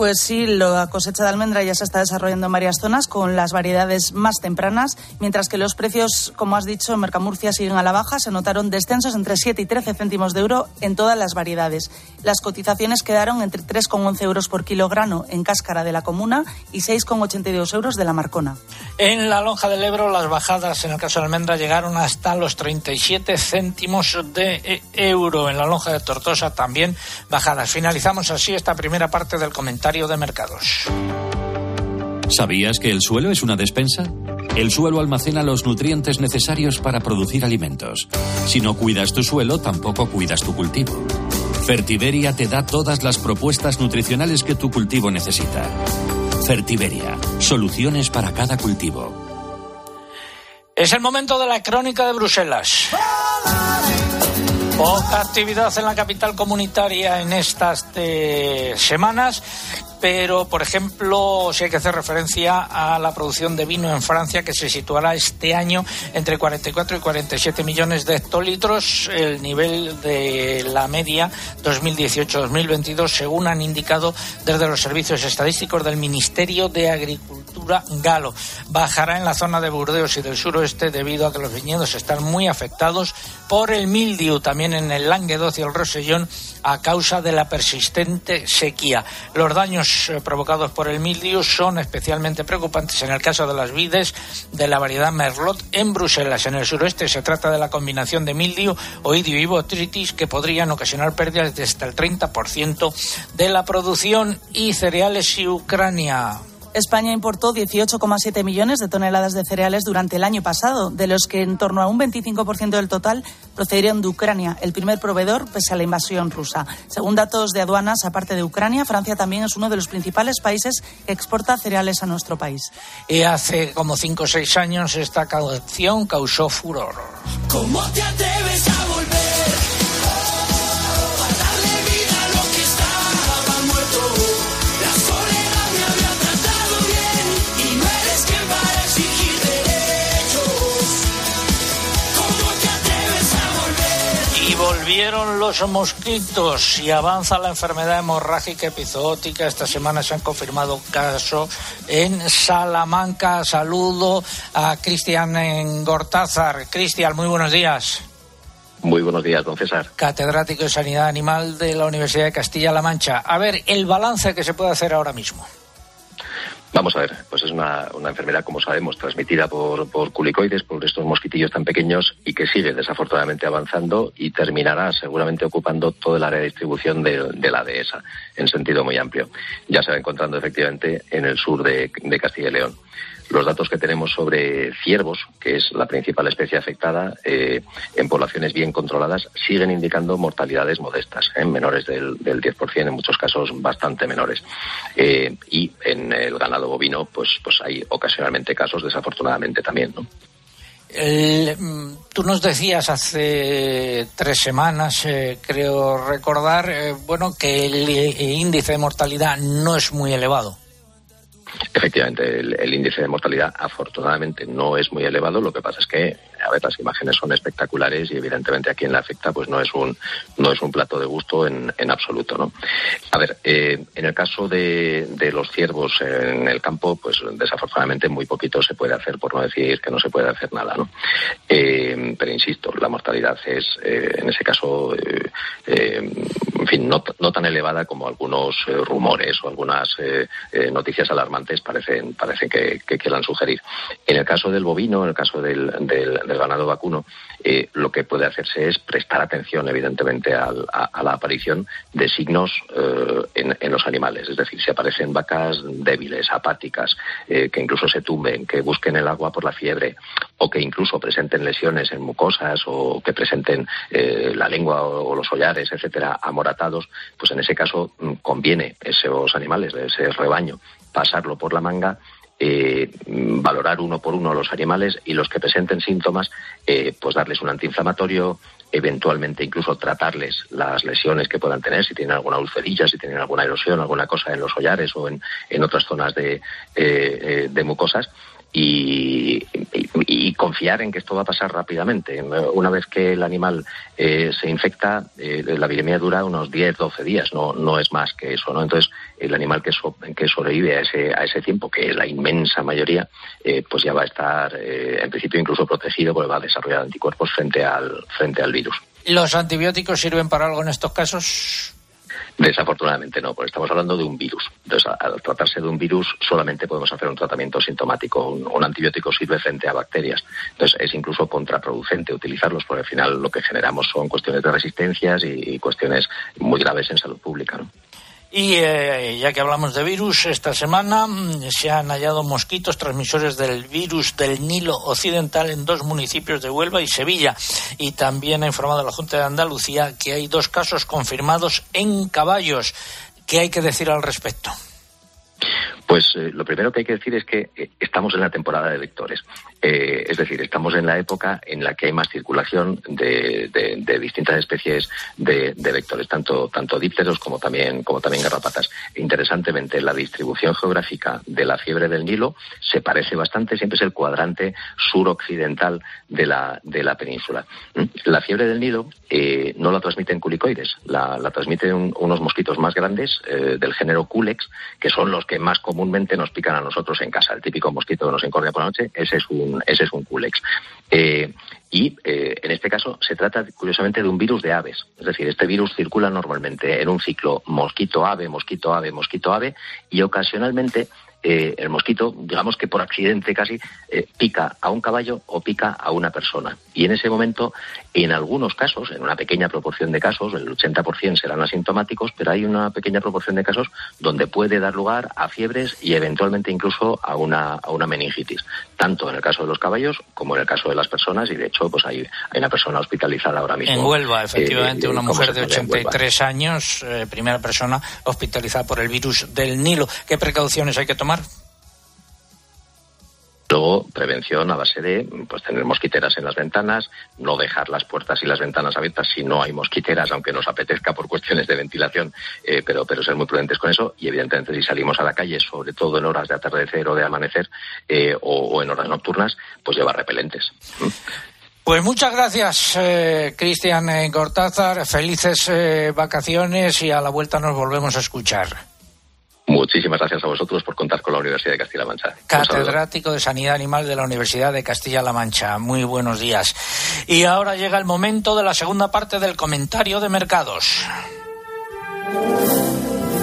Pues sí, la cosecha de almendra ya se está desarrollando en varias zonas con las variedades más tempranas, mientras que los precios, como has dicho, en Mercamurcia siguen a la baja. Se notaron descensos entre 7 y 13 céntimos de euro en todas las variedades. Las cotizaciones quedaron entre 3,11 euros por kilogramo en cáscara de la comuna y 6,82 euros de la marcona. En la lonja del Ebro, las bajadas en el caso de almendra llegaron hasta los 37 céntimos de eh, euro. En la lonja de Tortosa también bajadas. Finalizamos así esta primera parte del comentario de mercados. ¿Sabías que el suelo es una despensa? El suelo almacena los nutrientes necesarios para producir alimentos. Si no cuidas tu suelo, tampoco cuidas tu cultivo. Fertiberia te da todas las propuestas nutricionales que tu cultivo necesita. Fertiberia, soluciones para cada cultivo. Es el momento de la crónica de Bruselas. Poca actividad en la capital comunitaria en estas eh, semanas pero por ejemplo, si hay que hacer referencia a la producción de vino en Francia, que se situará este año entre 44 y 47 millones de hectolitros, el nivel de la media 2018-2022, según han indicado desde los servicios estadísticos del Ministerio de Agricultura galo. Bajará en la zona de Burdeos y del suroeste debido a que los viñedos están muy afectados por el mildiu, también en el Languedoc y el Rosellón, a causa de la persistente sequía. Los daños eh, provocados por el mildiu son especialmente preocupantes en el caso de las vides de la variedad Merlot en Bruselas. En el suroeste se trata de la combinación de mildiu, oidio y botritis que podrían ocasionar pérdidas de hasta el 30% de la producción y cereales y Ucrania. España importó 18,7 millones de toneladas de cereales durante el año pasado, de los que en torno a un 25% del total procedieron de Ucrania, el primer proveedor pese a la invasión rusa. Según datos de aduanas, aparte de Ucrania, Francia también es uno de los principales países que exporta cereales a nuestro país. Y hace como 5 o 6 años esta canción causó furor. ¿Cómo te atreves a volver? Volvieron los mosquitos y avanza la enfermedad hemorrágica epizootica. Esta semana se han confirmado casos en Salamanca. Saludo a Cristian Gortázar. Cristian, muy buenos días. Muy buenos días, don César. Catedrático de Sanidad Animal de la Universidad de Castilla-La Mancha. A ver, el balance que se puede hacer ahora mismo. Vamos a ver, pues es una, una enfermedad, como sabemos, transmitida por, por culicoides, por estos mosquitillos tan pequeños y que sigue desafortunadamente avanzando y terminará seguramente ocupando todo el área de distribución de, de la dehesa en sentido muy amplio. Ya se va encontrando efectivamente en el sur de, de Castilla y León. Los datos que tenemos sobre ciervos, que es la principal especie afectada, eh, en poblaciones bien controladas, siguen indicando mortalidades modestas, ¿eh? menores del, del 10%, en muchos casos bastante menores. Eh, y en el ganado bovino, pues, pues hay ocasionalmente casos, desafortunadamente también, ¿no? El, mm, tú nos decías hace tres semanas, creo recordar, bueno, que el, índice de mortalidad no es muy elevado. Efectivamente, el, el índice de mortalidad afortunadamente no es muy elevado. Lo que pasa es que, a ver, las imágenes son espectaculares y evidentemente a quien le afecta, pues no es un no es un plato de gusto en, en absoluto, ¿no? A ver, eh, en el caso de, de los ciervos en el campo, pues desafortunadamente muy poquito se puede hacer, por no decir que no se puede hacer nada, ¿no? Eh, pero insisto, la mortalidad es, eh, en ese caso, en fin, no, no tan elevada como algunos rumores o algunas noticias alarmantes parecen, parecen que, que quieran sugerir. En el caso del bovino, en el caso del, del ganado vacuno, eh, lo que puede hacerse es prestar atención, evidentemente, a, la aparición de signos eh, en, los animales. Es decir, si aparecen vacas débiles, apáticas, eh, que incluso se tumben, que busquen el agua por la fiebre, o que incluso presenten lesiones en mucosas, o que presenten la lengua o, o los hollares, etcétera, amoratados, pues en ese caso mm, conviene esos animales, ese rebaño, pasarlo por la manga eh, valorar uno por uno los animales y los que presenten síntomas, eh, pues darles un antiinflamatorio, eventualmente incluso tratarles las lesiones que puedan tener, si tienen alguna ulcerilla, si tienen alguna erosión, alguna cosa en los hollares o en, en otras zonas de, eh, eh, de mucosas. Y, y- confiar en que esto va a pasar rápidamente. Una vez que el animal eh, se infecta, eh, la viremia dura unos 10, 12 días, no, no es más que eso. ¿no? Entonces, el animal que, so- que sobrevive a ese, a ese tiempo, que es la inmensa mayoría, eh, pues ya va a estar, eh, en principio, incluso protegido porque va a desarrollar anticuerpos frente al, frente al virus. ¿Los antibióticos sirven para algo en estos casos? Desafortunadamente no, porque estamos hablando de un virus. Entonces, al tratarse de un virus, solamente podemos hacer un tratamiento sintomático. Un, un antibiótico sirve frente a bacterias. Entonces, es incluso contraproducente utilizarlos, porque al final lo que generamos son cuestiones de resistencias y, y cuestiones muy graves en salud pública. ¿no? Y eh, ya que hablamos de virus, esta semana mm, se han hallado mosquitos transmisores del virus del Nilo Occidental en dos municipios de Huelva y Sevilla. Y también ha informado la Junta de Andalucía que hay dos casos confirmados en caballos. ¿Qué hay que decir al respecto? Pues eh, lo primero que hay que decir es que eh, estamos en la temporada de vectores. Eh, es decir, estamos en la época en la que hay más circulación de, distintas especies de, vectores, tanto, tanto dípteros como también, como también garrapatas. Interesantemente, la distribución geográfica de la fiebre del Nilo se parece bastante, siempre es el cuadrante suroccidental de la, de la península. ¿Mm? La fiebre del Nilo no la transmiten culicoides, la, transmiten unos mosquitos más grandes del género Culex, que son los que más comúnmente nos pican a nosotros en casa. El típico mosquito que nos encordia por la noche, ese es un, ese es un culex. Eh, y eh, en este caso se trata curiosamente de un virus de aves. Es decir, este virus circula normalmente en un ciclo mosquito-ave, mosquito-ave, mosquito-ave y ocasionalmente eh, el mosquito, digamos que por accidente casi, eh, pica a un caballo o pica a una persona. Y en ese momento, en algunos casos, en una pequeña proporción de casos, el 80% serán asintomáticos, pero hay una pequeña proporción de casos donde puede dar lugar a fiebres y eventualmente incluso a una, a una meningitis, tanto en el caso de los caballos como en el caso de las personas. Y de hecho, pues hay, hay una persona hospitalizada ahora mismo. En Huelva, efectivamente, eh, una mujer de 83 años, primera persona hospitalizada por el virus del Nilo. ¿Qué precauciones hay que tomar? Luego, prevención a base de pues, tener mosquiteras en las ventanas, no dejar las puertas y las ventanas abiertas si no hay mosquiteras, aunque nos apetezca por cuestiones de ventilación, eh, pero, pero ser muy prudentes con eso. Y evidentemente, si salimos a la calle, sobre todo en horas de atardecer o de amanecer eh, o, en horas nocturnas, pues llevar repelentes. Pues muchas gracias, eh, Cristian Cortázar. Felices vacaciones y a la vuelta nos volvemos a escuchar. Muchísimas gracias a vosotros por contar con la Universidad de Castilla-La Mancha. Catedrático de Sanidad Animal de la Universidad de Castilla-La Mancha. Muy buenos días. Y ahora llega el momento de la segunda parte del comentario de mercados.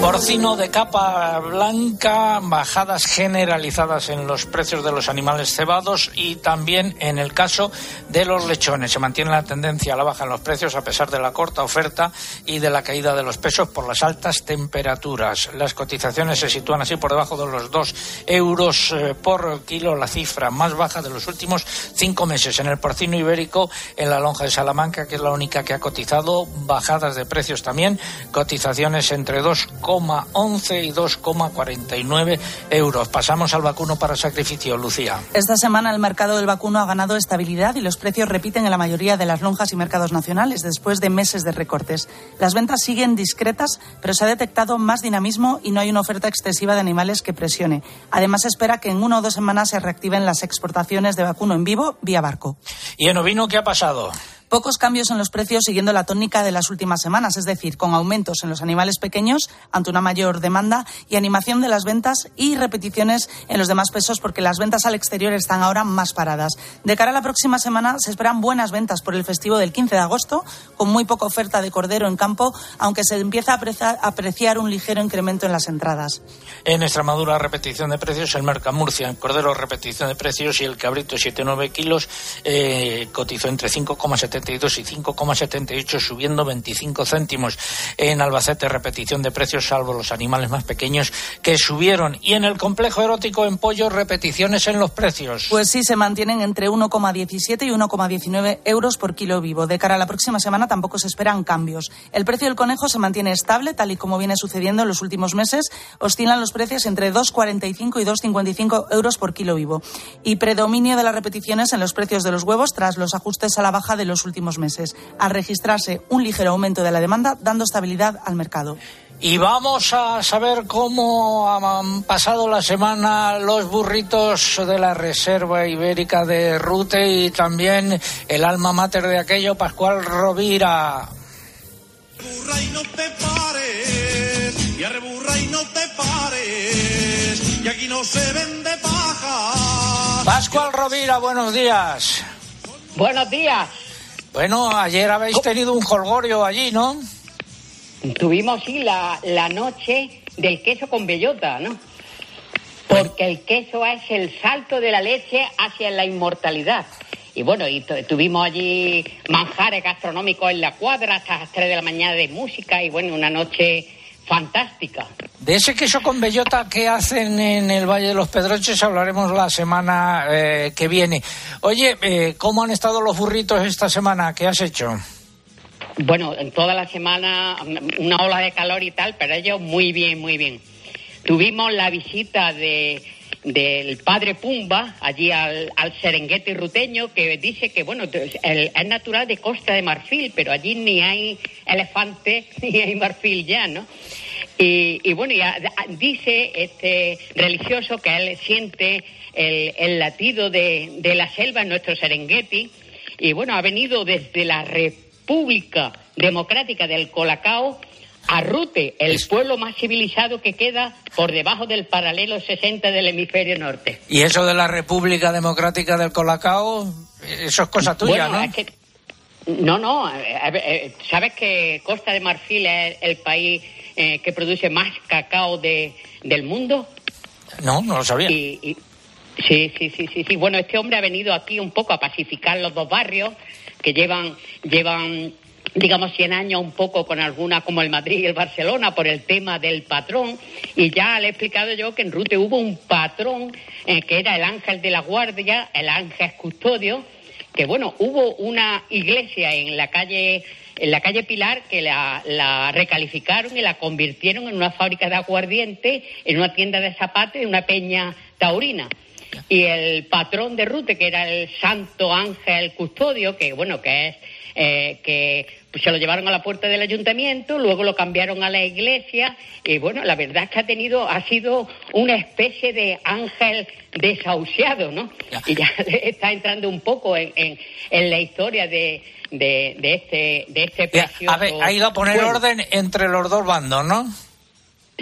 Porcino de capa blanca, bajadas generalizadas en los precios de los animales cebados y también en el caso de los lechones. Se mantiene la tendencia a la baja en los precios a pesar de la corta oferta y de la caída de los pesos por las altas temperaturas. Las cotizaciones se sitúan así por debajo de los 2 euros eh, por kilo, la cifra más baja de los últimos cinco meses. En el porcino ibérico, en la lonja de Salamanca, que es la única que ha cotizado, bajadas de precios también, cotizaciones entre 2 2,11 y 2,49 euros. Pasamos al vacuno para sacrificio, Lucía. Esta semana el mercado del vacuno ha ganado estabilidad y los precios repiten en la mayoría de las lonjas y mercados nacionales después de meses de recortes. Las ventas siguen discretas, pero se ha detectado más dinamismo y no hay una oferta excesiva de animales que presione. Además, se espera que en una o dos semanas se reactiven las exportaciones de vacuno en vivo vía barco. ¿Y en ovino qué ha pasado? Pocos cambios en los precios siguiendo la tónica de las últimas semanas, es decir, con aumentos en los animales pequeños ante una mayor demanda y animación de las ventas y repeticiones en los demás pesos porque las ventas al exterior están ahora más paradas. De cara a la próxima semana se esperan buenas ventas por el festivo del 15 de agosto, con muy poca oferta de cordero en campo, aunque se empieza a apreciar un ligero incremento en las entradas. En Extremadura, repetición de precios, el Mercamurcia, cordero, repetición de precios y el cabrito 7,9 kilos eh, cotizó entre 5,7 y 5,78 subiendo 25 céntimos. En Albacete repetición de precios salvo los animales más pequeños que subieron. Y en el complejo erótico en pollo repeticiones en los precios. Pues sí, se mantienen entre 1,17 y 1,19 euros por kilo vivo. De cara a la próxima semana tampoco se esperan cambios. El precio del conejo se mantiene estable, tal y como viene sucediendo en los últimos meses. Oscilan los precios entre 2,45 y 2,55 euros por kilo vivo. Y predominio de las repeticiones en los precios de los huevos tras los ajustes a la baja de los últimos meses, al registrarse un ligero aumento de la demanda, dando estabilidad al mercado. Y vamos a saber cómo han pasado la semana los burritos de la Reserva Ibérica de Rute y también el alma mater de aquello, Pascual Rovira. y no te pares, y y no te pares, y aquí no se vende paja. Pascual Rovira, buenos días. Buenos días. Bueno, ayer habéis tenido un jolgorio allí, ¿no? Tuvimos, sí, la, la noche del queso con bellota, ¿no? Porque el queso es el salto de la leche hacia la inmortalidad. Y bueno, y tuvimos allí manjares gastronómicos en la cuadra hasta las 3 de la mañana de música y bueno, una noche fantástica. De ese queso con bellota que hacen en el Valle de los Pedroches hablaremos la semana eh, que viene. Oye, eh, ¿cómo han estado los burritos esta semana? ¿Qué has hecho? Bueno, en toda la semana una ola de calor y tal, pero ellos muy bien, muy bien. tuvimos la visita de del padre Pumba allí al, al Serengeti ruteño que dice que bueno es natural de Costa de Marfil pero allí ni hay elefantes ni hay marfil ya no y, y bueno ya dice este religioso que él siente el, el latido de, de la selva en nuestro Serengeti y bueno ha venido desde la República Democrática del Colacao a Rute, el pueblo más civilizado que queda por debajo del paralelo 60 del hemisferio norte. Y eso de la República Democrática del Colacao, eso es cosa tuya, Bueno, ¿no? es que- no, no, eh, sabes que Costa de Marfil es el país eh, que produce más cacao de, del mundo. No, no lo sabía. Y, y- sí, sí, sí, sí, sí. Bueno, este hombre ha venido aquí un poco a pacificar los dos barrios que llevan, llevan, digamos, 100 años un poco con alguna como el Madrid y el Barcelona por el tema del patrón. Y ya le he explicado yo que en Rute hubo un patrón eh, que era el ángel de la guardia, el ángel custodio, que bueno, hubo una iglesia en la calle en la calle Pilar que la, la recalificaron y la convirtieron en una fábrica de aguardiente, en una tienda de zapatos y una peña taurina. Y el patrón de Rute, que era el Santo Ángel Custodio, que bueno, que es eh, que pues, se lo llevaron a la puerta del ayuntamiento, luego lo cambiaron a la iglesia y bueno, la verdad es que ha tenido, ha sido una especie de ángel desahuciado, ¿no? Y ya está entrando un poco en, en, en la historia de, de, de este, de este precioso A ver, ha ido a poner pueblo. orden entre los dos bandos, ¿no?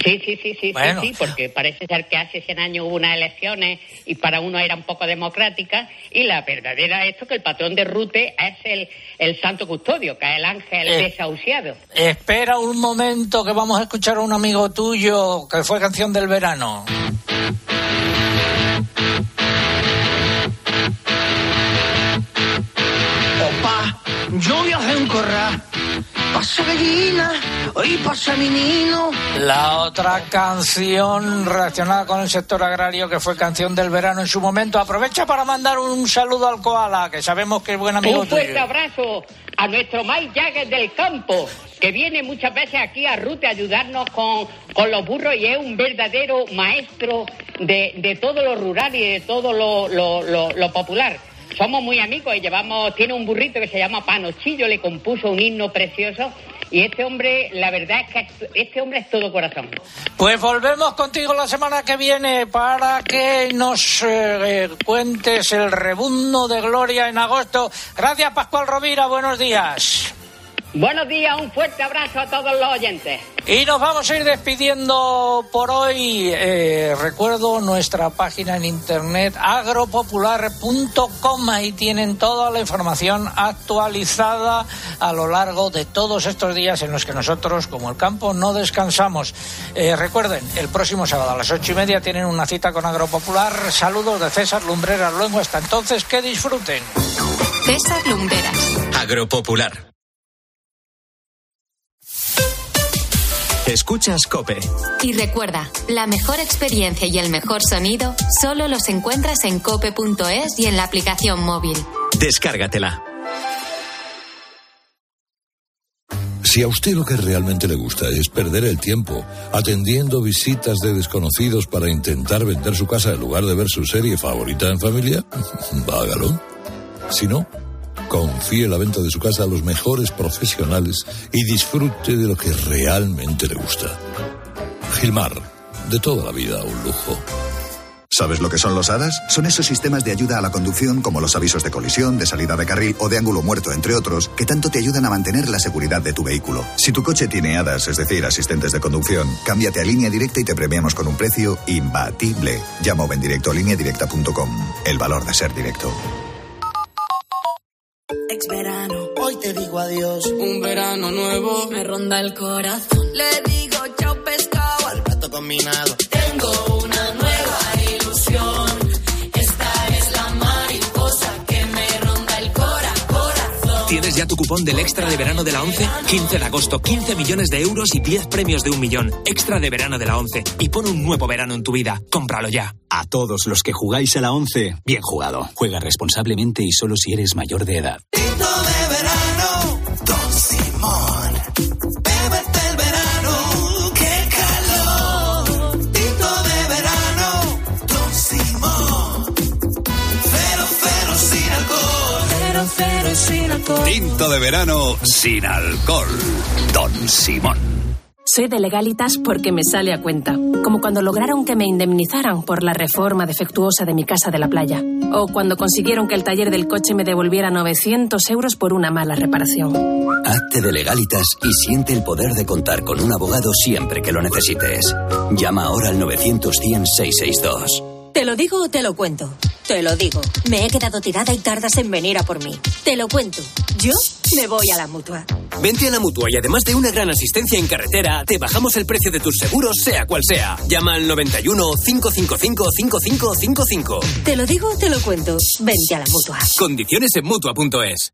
Sí, sí, sí, sí, Bueno. sí, sí, porque parece ser que hace 100 años hubo unas elecciones y para uno era un poco democrática y la verdadera esto que el patrón de Rute es el, el santo custodio, que es el ángel Eh. desahuciado. Espera un momento que vamos a escuchar a un amigo tuyo que fue canción del verano. Opa, yo viajé en corral, pasa gallina, hoy pasa menino. La otra canción relacionada con el sector agrario que fue canción del verano en su momento. Aprovecha para mandar un saludo al koala, que sabemos que es buen amigo Un fuerte tuyo. abrazo a nuestro Mike Jagger del campo, que viene muchas veces aquí a Rute a ayudarnos con, con los burros y es un verdadero maestro de, de todo lo rural y de todo lo, lo- lo- lo popular. Somos muy amigos y llevamos, tiene un burrito que se llama Panochillo, le compuso un himno precioso y este hombre, la verdad es que es- este hombre es todo corazón. Pues volvemos contigo la semana que viene para que nos eh, cuentes el rebundo de gloria en agosto. Gracias, Pascual Rovira. Buenos días. Buenos días, un fuerte abrazo a todos los oyentes. Y nos vamos a ir despidiendo por hoy. Eh, recuerdo nuestra página en internet agropopular.com. Ahí tienen toda la información actualizada a lo largo de todos estos días en los que nosotros, como el campo, no descansamos. Eh, recuerden, el próximo sábado a las ocho y media tienen una cita con Agropopular. Saludos de César Lumbreras Luengo. Hasta entonces, que disfruten. César Lumberas. Agropopular. Escuchas Cope. Y recuerda, la mejor experiencia y el mejor sonido solo los encuentras en cope.es y en la aplicación móvil. Descárgatela. Si a usted lo que realmente le gusta es perder el tiempo atendiendo visitas de desconocidos para intentar vender su casa en lugar de ver su serie favorita en familia, hágalo. Si no, confíe la venta de su casa a los mejores profesionales y disfrute de lo que realmente le gusta. Gilmar, de toda la vida un lujo. ¿Sabes lo que son los HADAS? Son esos sistemas de ayuda a la conducción como los avisos de colisión, de salida de carril o de ángulo muerto, entre otros, que tanto te ayudan a mantener la seguridad de tu vehículo. Si tu coche tiene HADAS, es decir, asistentes de conducción, cámbiate a línea directa y te premiamos con un precio imbatible. Llama o ven directo a. El valor de ser directo. Ex verano, hoy te digo adiós. Un verano nuevo me ronda el corazón. Le digo chao pescado al plato combinado. Tengo una nueva ilusión. Esta es la mariposa que me ronda el cora, corazón. ¿Tienes ya tu cupón del extra de verano de la 11? 15 de agosto, 15 millones de euros y 10 premios de un millón. Extra de verano de la 11. Y pon un nuevo verano en tu vida. Cómpralo ya. A todos los que jugáis a la 11, bien jugado. Juega responsablemente y solo si eres mayor de edad. Tinto de verano, Don Simón. Bébete el verano, qué calor. Tinto de verano, Don Simón. Cero, cero sin alcohol. Cero, cero sin alcohol. Tinto de verano sin alcohol, Don Simón. Soy de legalitas porque me sale a cuenta, como cuando lograron que me indemnizaran por la reforma defectuosa de mi casa de la playa, o cuando consiguieron que el taller del coche me devolviera 900 euros por una mala reparación. Hazte de legalitas y siente el poder de contar con un abogado siempre que lo necesites. Llama ahora al 900 100 662. ¿Te lo digo o te lo cuento? Te lo digo. Me he quedado tirada y tardas en venir a por mí. Te lo cuento. Yo me voy a la mutua. Vente a la mutua y además de una gran asistencia en carretera, te bajamos el precio de tus seguros, sea cual sea. Llama al 91 555 5555. Te lo digo o te lo cuento. Vente a la mutua. Condiciones en mutua.es.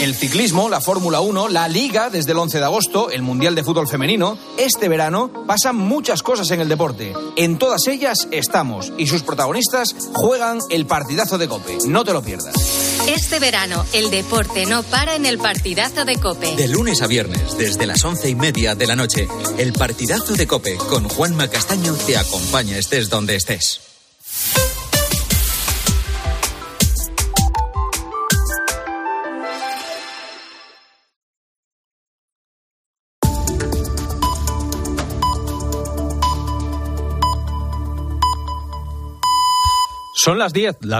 El ciclismo, la Fórmula 1, la Liga desde el 11 de agosto, el Mundial de Fútbol Femenino. Este verano pasan muchas cosas en el deporte. En todas ellas estamos y sus protagonistas juegan el partidazo de Cope. No te lo pierdas. Este verano, el deporte no para en el partidazo de Cope. De lunes a viernes, desde las once y media de la noche, el partidazo de Cope con Juanma Castaño te acompaña estés donde estés. Son las 10, las